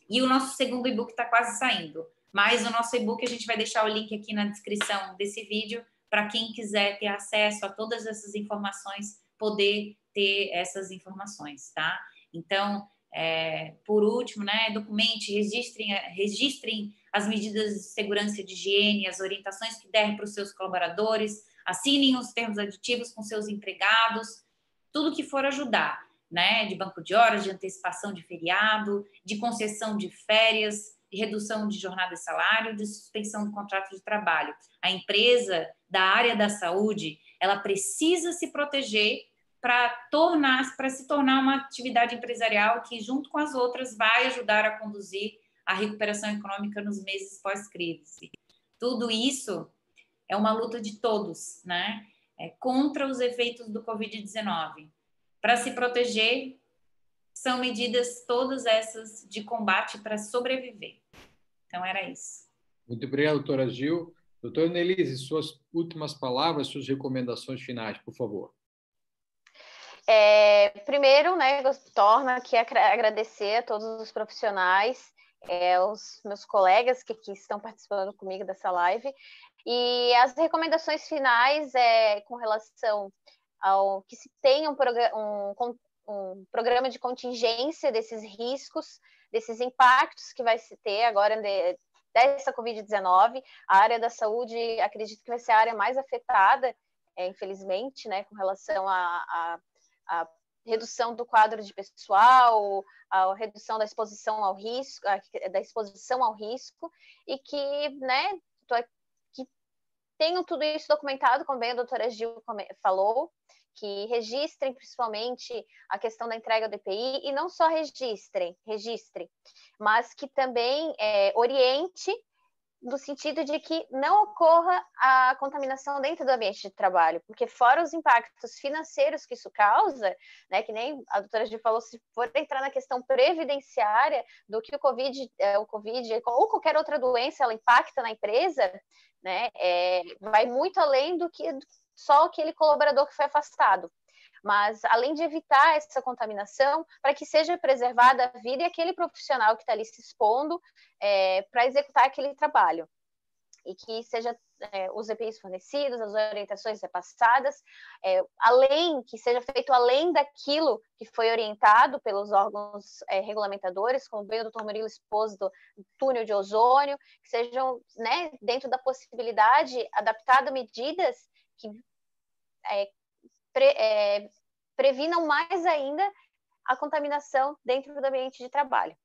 [SPEAKER 5] E o nosso segundo e-book está quase saindo. Mas o nosso e-book a gente vai deixar o link aqui na descrição desse vídeo para quem quiser ter acesso a todas essas informações, poder ter essas informações, tá? Então, é, por último, né, documente, registrem, registrem as medidas de segurança e de higiene, as orientações que derem para os seus colaboradores, assinem os termos aditivos com seus empregados, tudo que for ajudar, né? De banco de horas, de antecipação de feriado, de concessão de férias, redução de jornada e salário, de suspensão do contrato de trabalho. A empresa da área da saúde, ela precisa se proteger para tornar, para se tornar uma atividade empresarial que, junto com as outras, vai ajudar a conduzir a recuperação econômica nos meses pós-crise. Tudo isso é uma luta de todos, né? É contra os efeitos do Covid-19. Para se proteger, são medidas todas essas de combate para sobreviver. Então, era isso.
[SPEAKER 2] Muito obrigado, doutora Gil. Doutora Nelise, suas últimas palavras, suas recomendações finais, por favor.
[SPEAKER 6] É, primeiro, né, torno aqui a agradecer a todos os profissionais é, os meus colegas que, que estão participando comigo dessa live. E as recomendações finais é com relação ao que se tenha um, um, um programa de contingência desses riscos, desses impactos que vai se ter agora de, dessa Covid-19. A área da saúde, acredito que vai ser a área mais afetada, é, infelizmente, né, com relação a, a, a redução do quadro de pessoal, a redução da exposição ao risco, da exposição ao risco, e que, né, que tenham tudo isso documentado, como bem a doutora Gil falou, que registrem principalmente a questão da entrega do EPI, e não só registrem, registrem, mas que também é, oriente no sentido de que não ocorra a contaminação dentro do ambiente de trabalho, porque fora os impactos financeiros que isso causa, né, que nem a doutora Gil falou, se for entrar na questão previdenciária do que o Covid, é, o COVID ou qualquer outra doença, ela impacta na empresa, né, é, vai muito além do que só aquele colaborador que foi afastado mas além de evitar essa contaminação, para que seja preservada a vida e aquele profissional que está ali se expondo é, para executar aquele trabalho. E que seja é, os EPIs fornecidos, as orientações repassadas, é, além que seja feito além daquilo que foi orientado pelos órgãos é, regulamentadores, como veio o doutor Murilo expôs do túnel de ozônio, que sejam, né, dentro da possibilidade, adaptado medidas que é, pre, é, previnam mais ainda a contaminação dentro do ambiente de trabalho.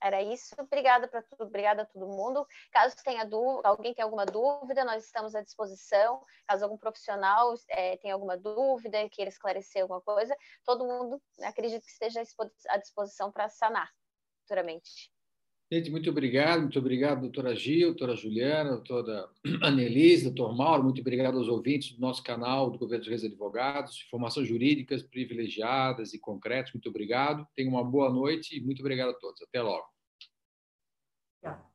[SPEAKER 6] Era isso. Obrigada para tudo, obrigada a todo mundo. Caso tenha dúvida, alguém tenha alguma dúvida, nós estamos à disposição. Caso algum profissional é, tenha alguma dúvida, queira esclarecer alguma coisa, todo mundo acredito que esteja à disposição para sanar futuramente.
[SPEAKER 2] Gente, muito obrigado, muito obrigado, doutora Gil, doutora Juliana, doutora Anelise, doutor Mauro, muito obrigado aos ouvintes do nosso canal do Governo dos Reis Advogados, informações jurídicas privilegiadas e concretas, muito obrigado. Tenha uma boa noite e muito obrigado a todos. Até logo. Tá.